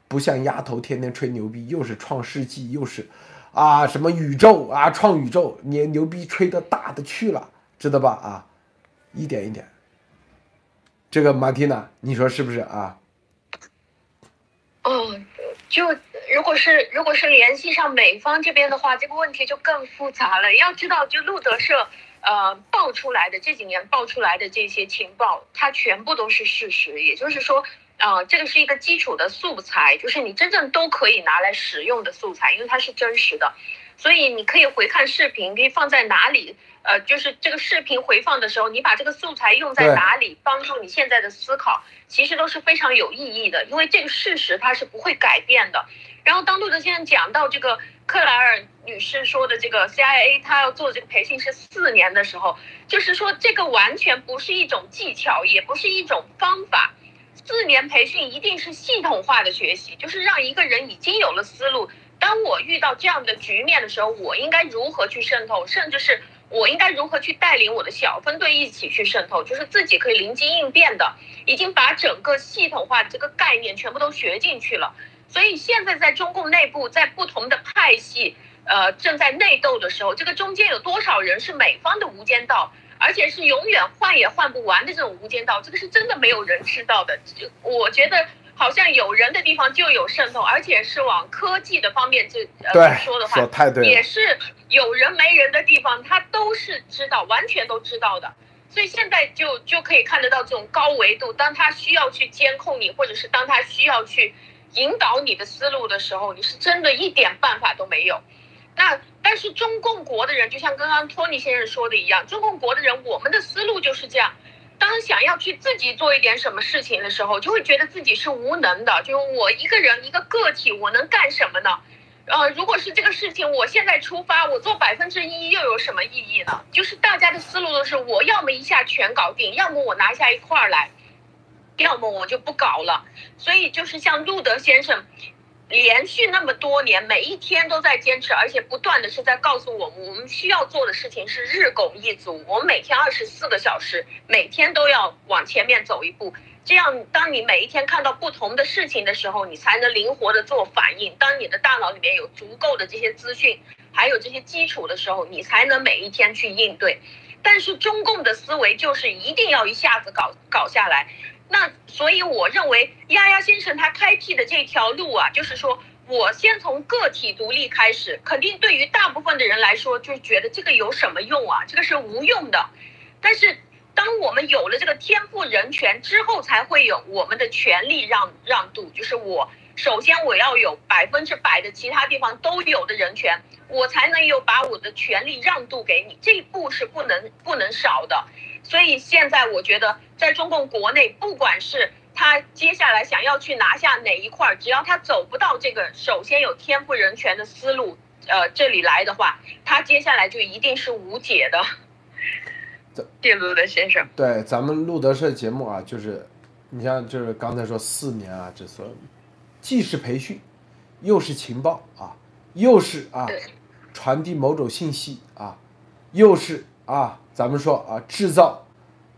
不像丫头天天吹牛逼，又是创世纪，又是啊什么宇宙啊创宇宙，你牛逼吹的大的去了，知道吧？啊，一点一点，这个马蒂娜，你说是不是啊？哦，就。如果是如果是联系上美方这边的话，这个问题就更复杂了。要知道，就路德社呃爆出来的这几年爆出来的这些情报，它全部都是事实。也就是说，呃，这个是一个基础的素材，就是你真正都可以拿来使用的素材，因为它是真实的。所以你可以回看视频，可以放在哪里？呃，就是这个视频回放的时候，你把这个素材用在哪里，帮助你现在的思考，其实都是非常有意义的，因为这个事实它是不会改变的。然后当路德先生讲到这个克莱尔女士说的这个 CIA，她要做这个培训是四年的时候，就是说这个完全不是一种技巧，也不是一种方法。四年培训一定是系统化的学习，就是让一个人已经有了思路。当我遇到这样的局面的时候，我应该如何去渗透，甚至是我应该如何去带领我的小分队一起去渗透，就是自己可以灵机应变的，已经把整个系统化这个概念全部都学进去了。所以现在在中共内部，在不同的派系，呃，正在内斗的时候，这个中间有多少人是美方的无间道，而且是永远换也换不完的这种无间道，这个是真的没有人知道的。我觉得。好像有人的地方就有渗透，而且是往科技的方面这呃对说的话，说太对了也是有人没人的地方，他都是知道，完全都知道的。所以现在就就可以看得到这种高维度，当他需要去监控你，或者是当他需要去引导你的思路的时候，你是真的一点办法都没有。那但是中共国的人，就像刚刚托尼先生说的一样，中共国的人，我们的思路就是这样。想要去自己做一点什么事情的时候，就会觉得自己是无能的。就是我一个人一个个体，我能干什么呢？呃，如果是这个事情，我现在出发，我做百分之一又有什么意义呢？就是大家的思路都是，我要么一下全搞定，要么我拿下一块儿来，要么我就不搞了。所以就是像路德先生。连续那么多年，每一天都在坚持，而且不断的是在告诉我们，我们需要做的事情是日拱一卒。我们每天二十四个小时，每天都要往前面走一步。这样，当你每一天看到不同的事情的时候，你才能灵活的做反应。当你的大脑里面有足够的这些资讯，还有这些基础的时候，你才能每一天去应对。但是中共的思维就是一定要一下子搞搞下来。那所以我认为，丫丫先生他开辟的这条路啊，就是说我先从个体独立开始，肯定对于大部分的人来说，就觉得这个有什么用啊？这个是无用的。但是当我们有了这个天赋人权之后，才会有我们的权利让让渡，就是我首先我要有百分之百的其他地方都有的人权，我才能有把我的权利让渡给你，这一步是不能不能少的。所以现在我觉得，在中共国内，不管是他接下来想要去拿下哪一块，只要他走不到这个首先有天赋人权的思路，呃，这里来的话，他接下来就一定是无解的。谢路德先生，对咱们路德社节目啊，就是你像就是刚才说四年啊，这所既是培训，又是情报啊，又是啊传递某种信息啊，又是啊咱们说啊制造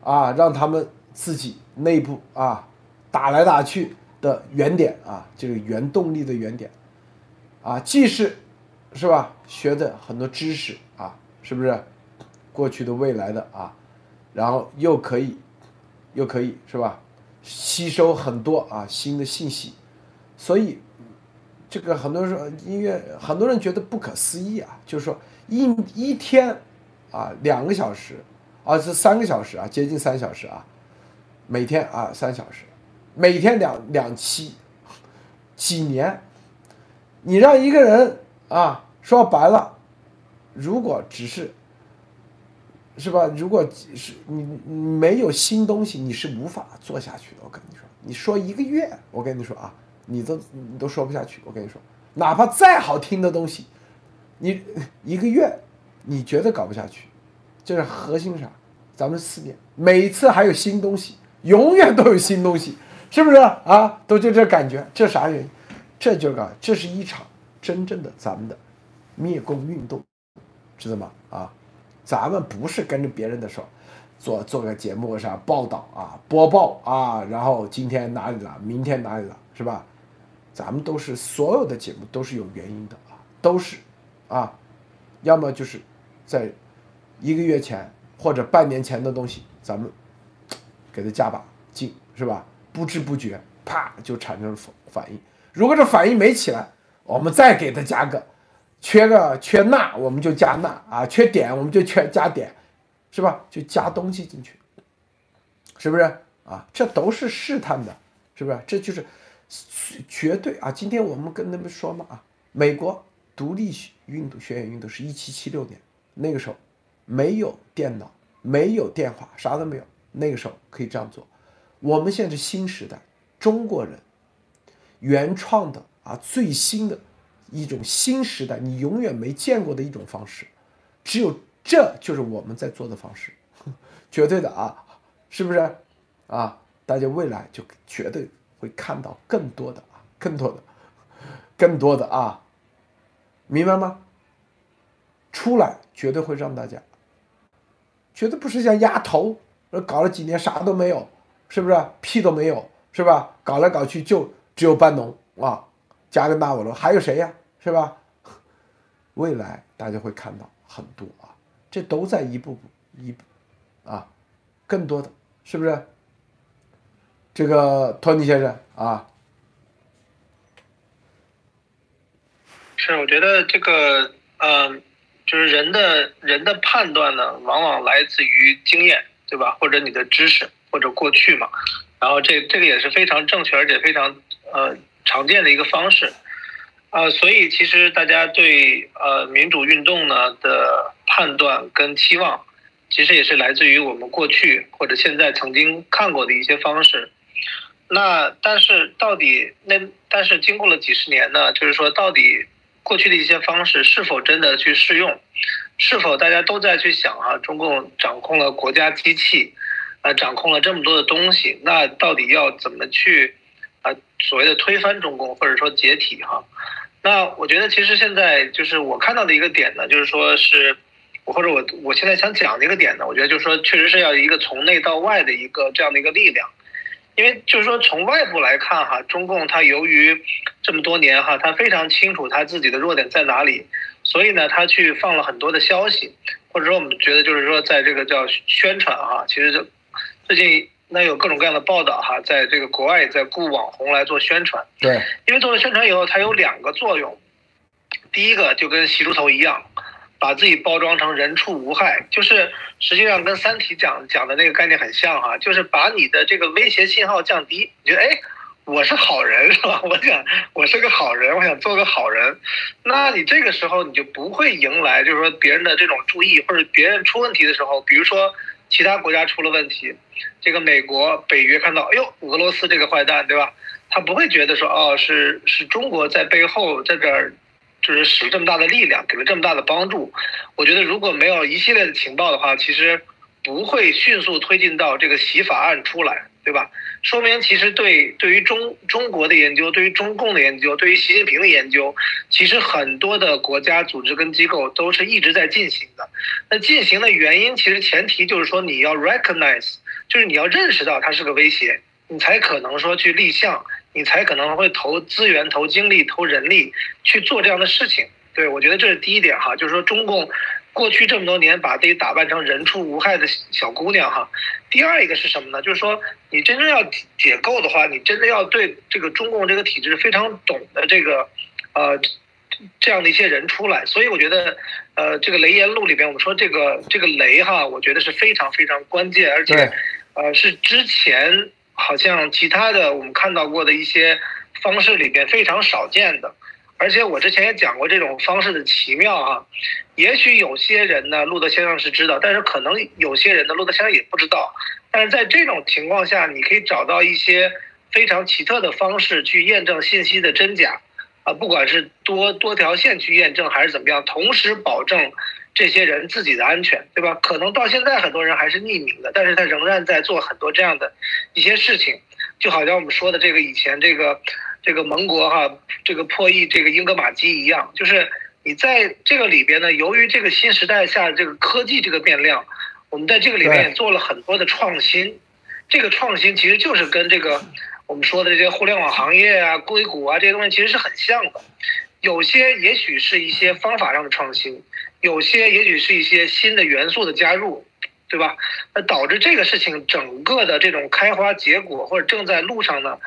啊让他们自己内部啊打来打去的原点啊，这个原动力的原点啊，既是是吧学的很多知识啊，是不是？过去的未来的啊，然后又可以又可以是吧？吸收很多啊新的信息，所以这个很多人说音乐，很多人觉得不可思议啊，就是说一一天啊两个小时啊是三个小时啊接近三小时啊，每天啊三小时，每天两两期，几年，你让一个人啊说白了，如果只是是吧？如果是你你没有新东西，你是无法做下去的。我跟你说，你说一个月，我跟你说啊，你都你都说不下去。我跟你说，哪怕再好听的东西，你一个月你觉得搞不下去。就是核心啥？咱们四年，每次还有新东西，永远都有新东西，是不是啊？都就这感觉，这啥原因？这就是个，这是一场真正的咱们的灭共运动，知道吗？啊，咱们不是跟着别人的说，做做个节目啥报道啊、播报啊，然后今天哪里了，明天哪里了，是吧？咱们都是所有的节目都是有原因的啊，都是啊，要么就是在一个月前或者半年前的东西，咱们给它加把劲，是吧？不知不觉，啪就产生了反反应。如果这反应没起来，我们再给它加个，缺个缺钠，我们就加钠啊；缺碘，我们就缺加碘，是吧？就加东西进去，是不是啊？这都是试探的，是不是？这就是绝对啊！今天我们跟他们说嘛啊，美国独立运动宣言运动是一七七六年，那个时候没有电脑，没有电话，啥都没有，那个时候可以这样做。我们现在是新时代，中国人原创的啊，最新的一种新时代，你永远没见过的一种方式，只有这就是我们在做的方式，绝对的啊，是不是啊？大家未来就绝对会看到更多的啊，更多的，更多的啊，明白吗？出来绝对会让大家，绝对不是像丫头，搞了几年啥都没有。是不是屁都没有？是吧？搞来搞去就只有班农啊，加个纳瓦罗，还有谁呀？是吧？未来大家会看到很多啊，这都在一步步一步啊，更多的是不是？这个托尼先生啊，是我觉得这个嗯，就是人的人的判断呢，往往来自于经验，对吧？或者你的知识。或者过去嘛，然后这这个也是非常正确而且非常呃常见的一个方式，呃，所以其实大家对呃民主运动呢的判断跟期望，其实也是来自于我们过去或者现在曾经看过的一些方式。那但是到底那但是经过了几十年呢，就是说到底过去的一些方式是否真的去适用？是否大家都在去想啊？中共掌控了国家机器？啊，掌控了这么多的东西，那到底要怎么去啊？所谓的推翻中共，或者说解体哈？那我觉得其实现在就是我看到的一个点呢，就是说是我或者我我现在想讲的一个点呢，我觉得就是说确实是要一个从内到外的一个这样的一个力量，因为就是说从外部来看哈，中共它由于这么多年哈，他非常清楚他自己的弱点在哪里，所以呢，他去放了很多的消息，或者说我们觉得就是说在这个叫宣传哈，其实就。最近那有各种各样的报道哈，在这个国外在雇网红来做宣传。对，因为做了宣传以后，它有两个作用。第一个就跟洗猪头一样，把自己包装成人畜无害，就是实际上跟《三体》讲讲的那个概念很像哈，就是把你的这个威胁信号降低。你觉得哎，我是好人是吧？我想我是个好人，我想做个好人。那你这个时候你就不会迎来就是说别人的这种注意，或者别人出问题的时候，比如说。其他国家出了问题，这个美国、北约看到，哎呦，俄罗斯这个坏蛋，对吧？他不会觉得说，哦，是是中国在背后在这儿，就是使这么大的力量，给了这么大的帮助。我觉得如果没有一系列的情报的话，其实不会迅速推进到这个洗法案出来。对吧？说明其实对对于中中国的研究，对于中共的研究，对于习近平的研究，其实很多的国家组织跟机构都是一直在进行的。那进行的原因，其实前提就是说你要 recognize，就是你要认识到它是个威胁，你才可能说去立项，你才可能会投资源、投精力、投人力去做这样的事情。对我觉得这是第一点哈，就是说中共。过去这么多年，把自己打扮成人畜无害的小姑娘哈。第二一个是什么呢？就是说，你真正要解构的话，你真的要对这个中共这个体制非常懂的这个，呃，这样的一些人出来。所以我觉得，呃，这个雷言录里边，我们说这个这个雷哈，我觉得是非常非常关键，而且，呃，是之前好像其他的我们看到过的一些方式里边非常少见的。而且我之前也讲过这种方式的奇妙哈，也许有些人呢，路德先生是知道，但是可能有些人呢，路德先生也不知道。但是在这种情况下，你可以找到一些非常奇特的方式去验证信息的真假，啊，不管是多多条线去验证还是怎么样，同时保证这些人自己的安全，对吧？可能到现在很多人还是匿名的，但是他仍然在做很多这样的一些事情，就好像我们说的这个以前这个。这个盟国哈，这个破译这个英格玛机一样，就是你在这个里边呢，由于这个新时代下这个科技这个变量，我们在这个里面也做了很多的创新。这个创新其实就是跟这个我们说的这些互联网行业啊、硅谷啊这些东西其实是很像的。有些也许是一些方法上的创新，有些也许是一些新的元素的加入。对吧？那导致这个事情整个的这种开花结果，或者正在路上呢，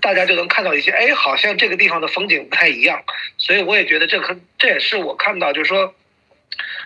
大家就能看到一些，哎，好像这个地方的风景不太一样。所以我也觉得这可这也是我看到，就是说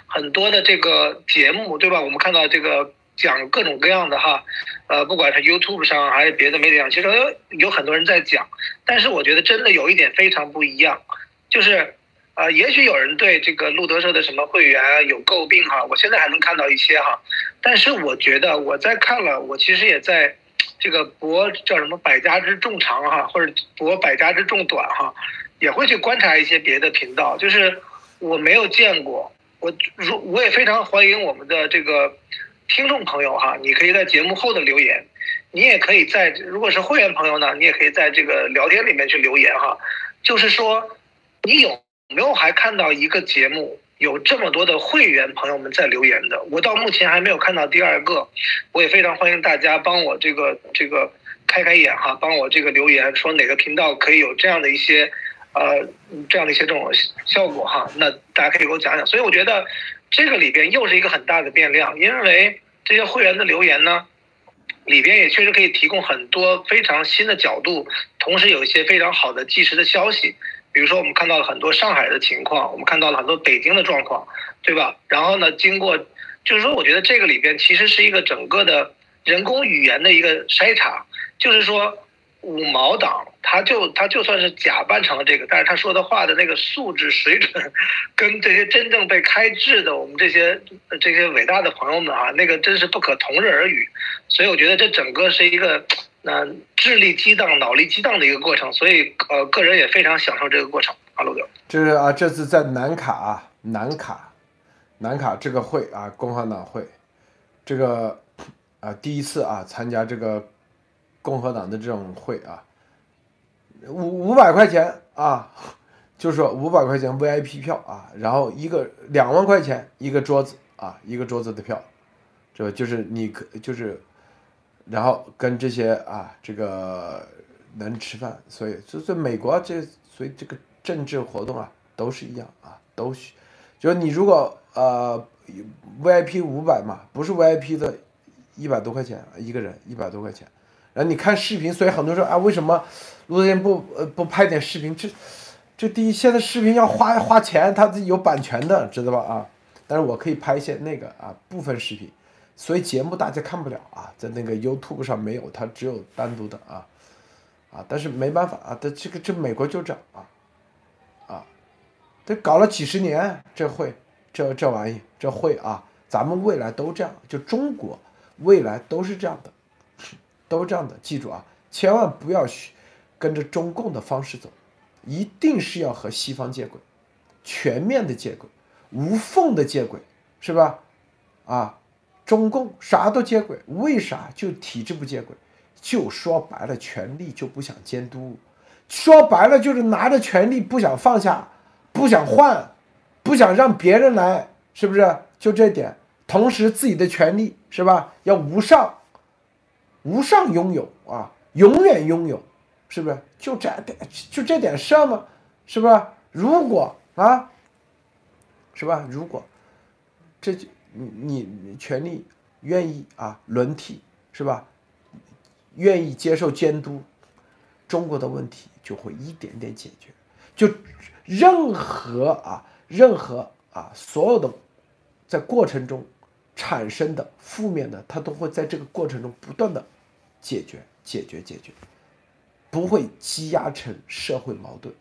很多的这个节目，对吧？我们看到这个讲各种各样的哈，呃，不管是 YouTube 上还是别的媒体上，其实有很多人在讲。但是我觉得真的有一点非常不一样，就是。呃，也许有人对这个路德社的什么会员有诟病哈，我现在还能看到一些哈，但是我觉得我在看了，我其实也在这个博叫什么百家之众长哈，或者博百家之众短哈，也会去观察一些别的频道，就是我没有见过，我如我也非常欢迎我们的这个听众朋友哈，你可以在节目后的留言，你也可以在如果是会员朋友呢，你也可以在这个聊天里面去留言哈，就是说你有。没有还看到一个节目有这么多的会员朋友们在留言的，我到目前还没有看到第二个，我也非常欢迎大家帮我这个这个开开眼哈，帮我这个留言说哪个频道可以有这样的一些呃这样的一些这种效果哈，那大家可以给我讲讲。所以我觉得这个里边又是一个很大的变量，因为这些会员的留言呢，里边也确实可以提供很多非常新的角度，同时有一些非常好的即时的消息。比如说，我们看到了很多上海的情况，我们看到了很多北京的状况，对吧？然后呢，经过，就是说，我觉得这个里边其实是一个整个的人工语言的一个筛查，就是说，五毛党他就他就算是假扮成了这个，但是他说的话的那个素质水准，跟这些真正被开智的我们这些这些伟大的朋友们啊，那个真是不可同日而语。所以我觉得这整个是一个。那智力激荡、脑力激荡的一个过程，所以呃，个人也非常享受这个过程。阿罗哥，这是啊，这次在南卡啊，南卡，南卡这个会啊，共和党会，这个啊，第一次啊参加这个共和党的这种会啊，五五百块钱啊，就说五百块钱 VIP 票啊，然后一个两万块钱一个桌子啊，一个桌子的票，这就是你可就是。然后跟这些啊，这个能吃饭，所以就在美国这，所以这个政治活动啊，都是一样啊，都需，就是你如果呃 VIP 五百嘛，不是 VIP 的，一百多块钱一个人，一百多块钱，然后你看视频，所以很多人说啊，为什么卢德贤不呃不拍点视频？这这第一，现在视频要花花钱，它有版权的，知道吧啊？但是我可以拍一些那个啊部分视频。所以节目大家看不了啊，在那个 YouTube 上没有，它只有单独的啊，啊，但是没办法啊，这这个这美国就这样啊，啊，这搞了几十年，这会这这玩意这会啊，咱们未来都这样，就中国未来都是这样的，都这样的，记住啊，千万不要去跟着中共的方式走，一定是要和西方接轨，全面的接轨，无缝的接轨，是吧？啊。中共啥都接轨，为啥就体制不接轨？就说白了，权力就不想监督，说白了就是拿着权力不想放下，不想换，不想让别人来，是不是？就这点，同时自己的权利是吧？要无上，无上拥有啊，永远拥有，是不是？就这点，就这点事儿吗？是吧？如果啊，是吧？如果这就。你你权利愿意啊轮替是吧？愿意接受监督，中国的问题就会一点点解决。就任何啊任何啊所有的在过程中产生的负面的，它都会在这个过程中不断的解决解决解决，不会积压成社会矛盾，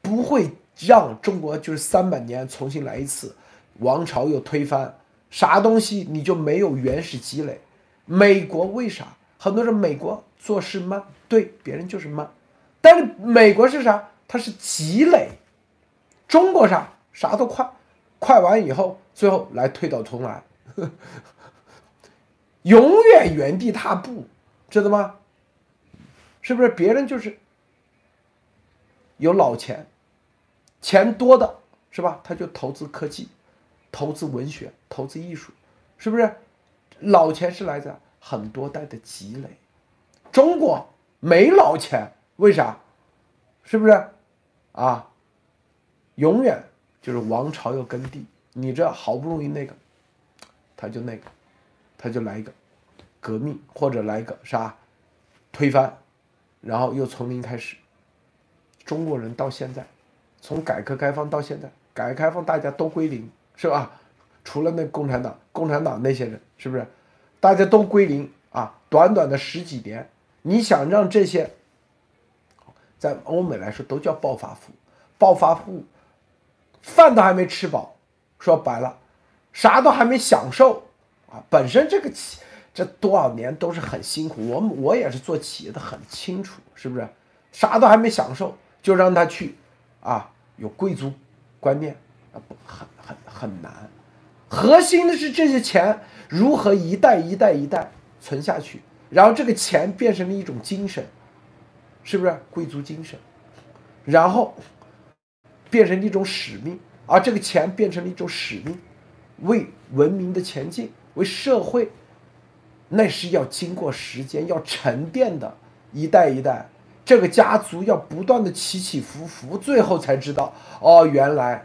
不会让中国就是三百年重新来一次，王朝又推翻。啥东西你就没有原始积累？美国为啥很多人美国做事慢？对，别人就是慢。但是美国是啥？它是积累。中国啥？啥都快，快完以后，最后来推倒重来，永远原地踏步，知道吗？是不是？别人就是有老钱，钱多的是吧？他就投资科技。投资文学，投资艺术，是不是？老钱是来自很多代的积累。中国没老钱，为啥？是不是？啊，永远就是王朝要耕地。你这好不容易那个，他就那个，他就来一个革命，或者来一个啥推翻，然后又从零开始。中国人到现在，从改革开放到现在，改革开放大家都归零。是吧？除了那共产党，共产党那些人，是不是？大家都归零啊！短短的十几年，你想让这些，在欧美来说都叫暴发户，暴发户，饭都还没吃饱，说白了，啥都还没享受啊。本身这个企这多少年都是很辛苦，我我也是做企业的，很清楚，是不是？啥都还没享受，就让他去啊，有贵族观念啊，不很很难。核心的是这些钱如何一代一代一代存下去，然后这个钱变成了一种精神，是不是贵族精神？然后变成一种使命，而这个钱变成了一种使命，为文明的前进，为社会，那是要经过时间要沉淀的，一代一代，这个家族要不断的起起伏伏，最后才知道，哦，原来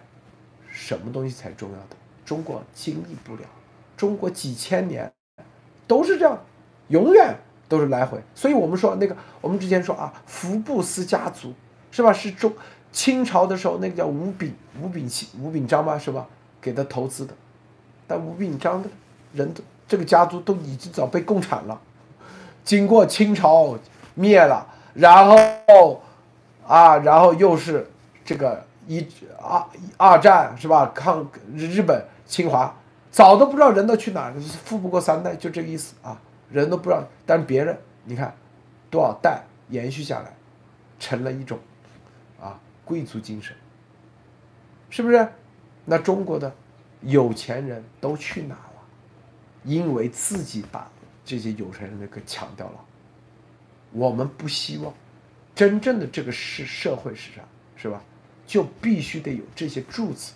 什么东西才重要的。中国经历不了，中国几千年都是这样，永远都是来回。所以我们说那个，我们之前说啊，福布斯家族。是吧？是中清朝的时候，那个叫吴秉吴秉器吴秉章嘛，是吧？给他投资的，但吴秉章的人，这个家族都已经早被共产了。经过清朝灭了，然后啊，然后又是这个一二二战是吧？抗日本侵华，早都不知道人都去哪儿了，富不过三代，就这个意思啊。人都不知道，但是别人你看多少代延续下来，成了一种啊。贵族精神，是不是？那中国的有钱人都去哪了？因为自己把这些有钱人给抢掉了。我们不希望真正的这个社社会是啥，是吧？就必须得有这些柱子，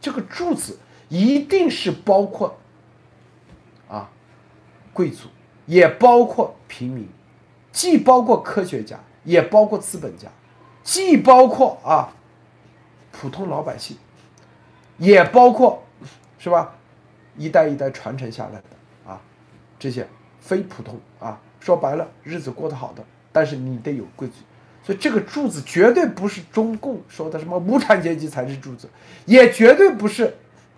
这个柱子一定是包括啊贵族，也包括平民，既包括科学家，也包括资本家。既包括啊，普通老百姓，也包括，是吧？一代一代传承下来的啊，这些非普通啊，说白了，日子过得好的，但是你得有贵族，所以这个柱子绝对不是中共说的什么无产阶级才是柱子，也绝对不是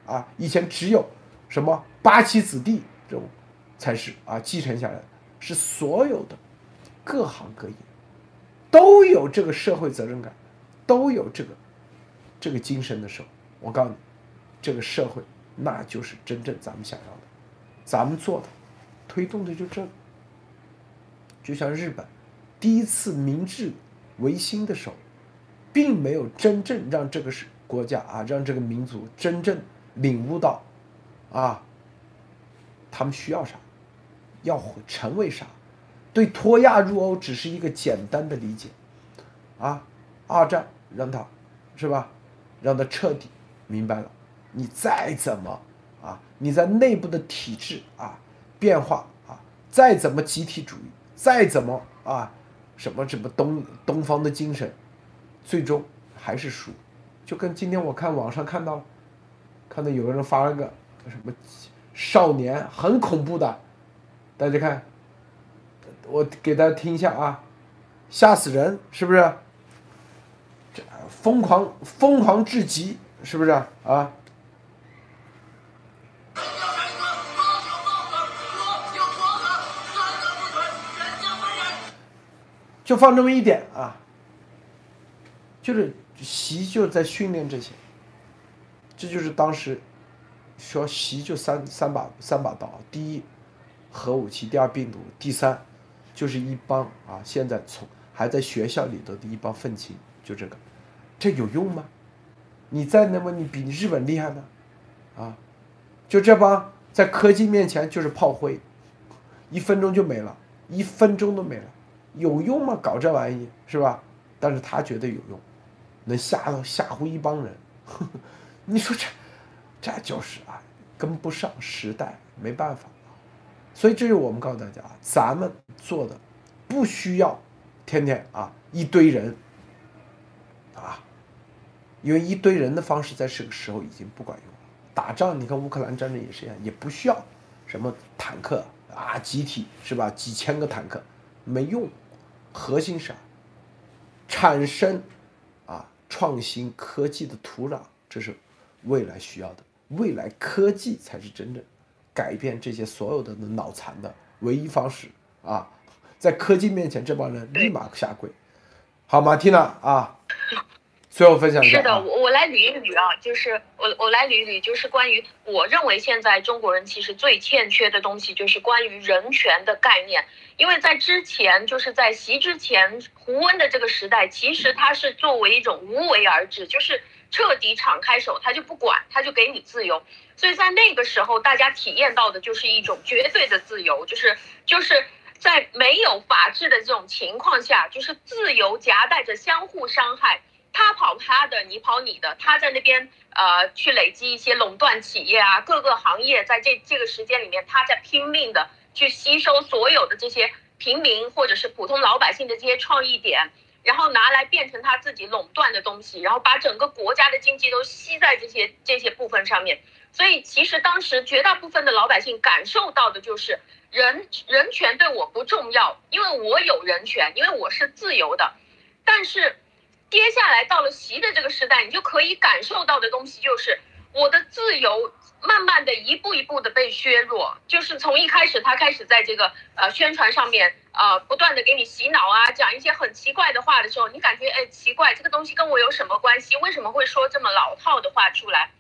啊，以前只有什么八旗子弟这种才是啊继承下来的，是所有的各行各业。都有这个社会责任感，都有这个这个精神的时候，我告诉你，这个社会那就是真正咱们想要的，咱们做的，推动的就这。就像日本第一次明治维新的时候，并没有真正让这个是国家啊，让这个民族真正领悟到啊，他们需要啥，要成为啥。对脱亚入欧只是一个简单的理解，啊，二战让他，是吧，让他彻底明白了，你再怎么啊，你在内部的体制啊变化啊，再怎么集体主义，再怎么啊什么什么东东方的精神，最终还是输，就跟今天我看网上看到，看到有个人发了个什么少年很恐怖的，大家看。我给大家听一下啊，吓死人，是不是？这疯狂疯狂至极，是不是啊？就放这么一点啊，就是习就在训练这些，这就是当时说习就三三把三把刀，第一核武器，第二病毒，第三。就是一帮啊，现在从还在学校里头的一帮愤青，就这个，这有用吗？你再那么你比日本厉害吗？啊，就这帮在科技面前就是炮灰，一分钟就没了，一分钟都没了，有用吗？搞这玩意是吧？但是他觉得有用，能吓到吓唬一帮人，你说这这就是啊，跟不上时代，没办法。所以这是我们告诉大家，咱们做的不需要天天啊一堆人啊，因为一堆人的方式在这个时候已经不管用了。打仗，你看乌克兰战争也是一样，也不需要什么坦克啊，集体是吧？几千个坦克没用，核心啥？产生啊创新科技的土壤，这是未来需要的，未来科技才是真正。改变这些所有的脑残的唯一方式啊，在科技面前，这帮人立马下跪，好吗，缇娜啊？最后分享一下。是的，我我来捋一捋啊，就是我我来捋一捋，就是关于我认为现在中国人其实最欠缺的东西，就是关于人权的概念。因为在之前，就是在习之前，胡温的这个时代，其实他是作为一种无为而治，就是彻底敞开手，他就不管，他就给你自由。所以在那个时候，大家体验到的就是一种绝对的自由，就是就是在没有法治的这种情况下，就是自由夹带着相互伤害。他跑他的，你跑你的，他在那边呃去累积一些垄断企业啊，各个行业在这这个时间里面，他在拼命的去吸收所有的这些平民或者是普通老百姓的这些创意点，然后拿来变成他自己垄断的东西，然后把整个国家的经济都吸在这些这些部分上面。所以其实当时绝大部分的老百姓感受到的就是人人权对我不重要，因为我有人权，因为我是自由的，但是。接下来到了习的这个时代，你就可以感受到的东西就是我的自由慢慢的一步一步的被削弱，就是从一开始他开始在这个呃宣传上面呃不断的给你洗脑啊，讲一些很奇怪的话的时候，你感觉哎奇怪，这个东西跟我有什么关系？为什么会说这么老套的话出来？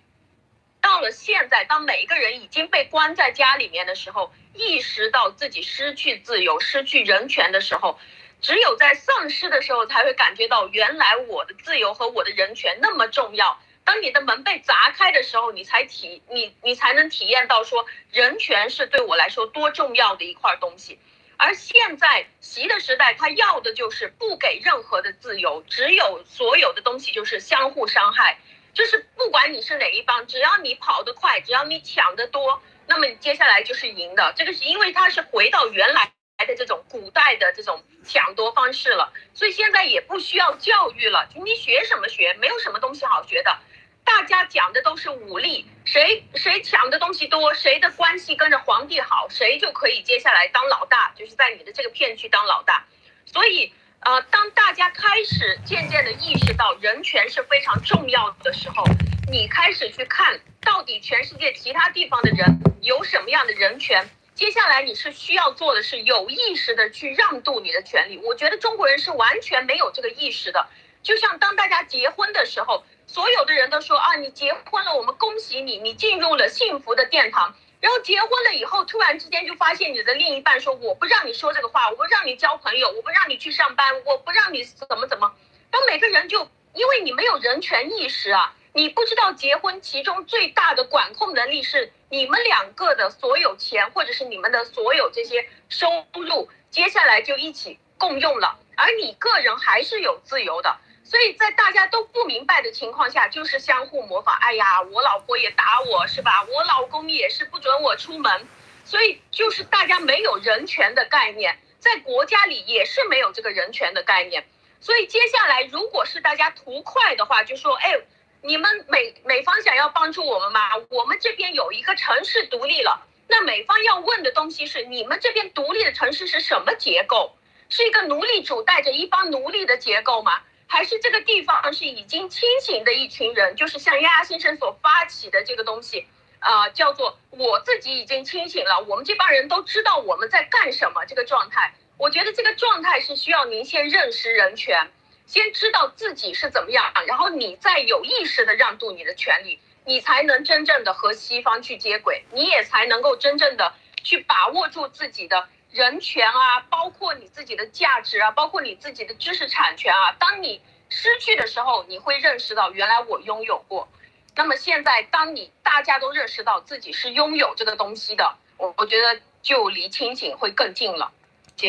到了现在，当每一个人已经被关在家里面的时候，意识到自己失去自由、失去人权的时候。只有在丧失的时候，才会感觉到原来我的自由和我的人权那么重要。当你的门被砸开的时候，你才体你你才能体验到说人权是对我来说多重要的一块东西。而现在习的时代，他要的就是不给任何的自由，只有所有的东西就是相互伤害，就是不管你是哪一方，只要你跑得快，只要你抢得多，那么你接下来就是赢的。这个是因为他是回到原来。来的这种古代的这种抢夺方式了，所以现在也不需要教育了，你学什么学？没有什么东西好学的，大家讲的都是武力，谁谁抢的东西多，谁的关系跟着皇帝好，谁就可以接下来当老大，就是在你的这个片区当老大。所以，呃，当大家开始渐渐的意识到人权是非常重要的时候，你开始去看到底全世界其他地方的人有什么样的人权。接下来你是需要做的是有意识的去让渡你的权利。我觉得中国人是完全没有这个意识的。就像当大家结婚的时候，所有的人都说啊，你结婚了，我们恭喜你，你进入了幸福的殿堂。然后结婚了以后，突然之间就发现你的另一半说，我不让你说这个话，我不让你交朋友，我不让你去上班，我不让你怎么怎么。当每个人就因为你没有人权意识啊。你不知道结婚其中最大的管控能力是你们两个的所有钱，或者是你们的所有这些收入，接下来就一起共用了，而你个人还是有自由的。所以在大家都不明白的情况下，就是相互模仿。哎呀，我老婆也打我是吧？我老公也是不准我出门，所以就是大家没有人权的概念，在国家里也是没有这个人权的概念。所以接下来如果是大家图快的话，就说哎。你们美美方想要帮助我们吗？我们这边有一个城市独立了，那美方要问的东西是：你们这边独立的城市是什么结构？是一个奴隶主带着一帮奴隶的结构吗？还是这个地方是已经清醒的一群人？就是像丫丫先生所发起的这个东西，啊，叫做我自己已经清醒了，我们这帮人都知道我们在干什么。这个状态，我觉得这个状态是需要您先认识人权。先知道自己是怎么样，然后你再有意识的让渡你的权利，你才能真正的和西方去接轨，你也才能够真正的去把握住自己的人权啊，包括你自己的价值啊，包括你自己的知识产权啊。当你失去的时候，你会认识到原来我拥有过。那么现在，当你大家都认识到自己是拥有这个东西的，我我觉得就离清醒会更近了。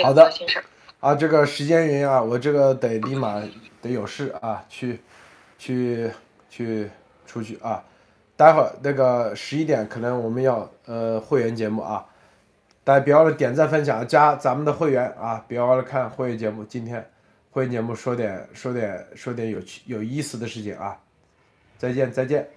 好的，先生。啊，这个时间原因啊，我这个得立马得有事啊，去，去，去出去啊。待会儿那个十一点可能我们要呃会员节目啊，大家别忘了点赞分享加咱们的会员啊，别忘了看会员节目。今天会员节目说点说点说点有趣有意思的事情啊，再见再见。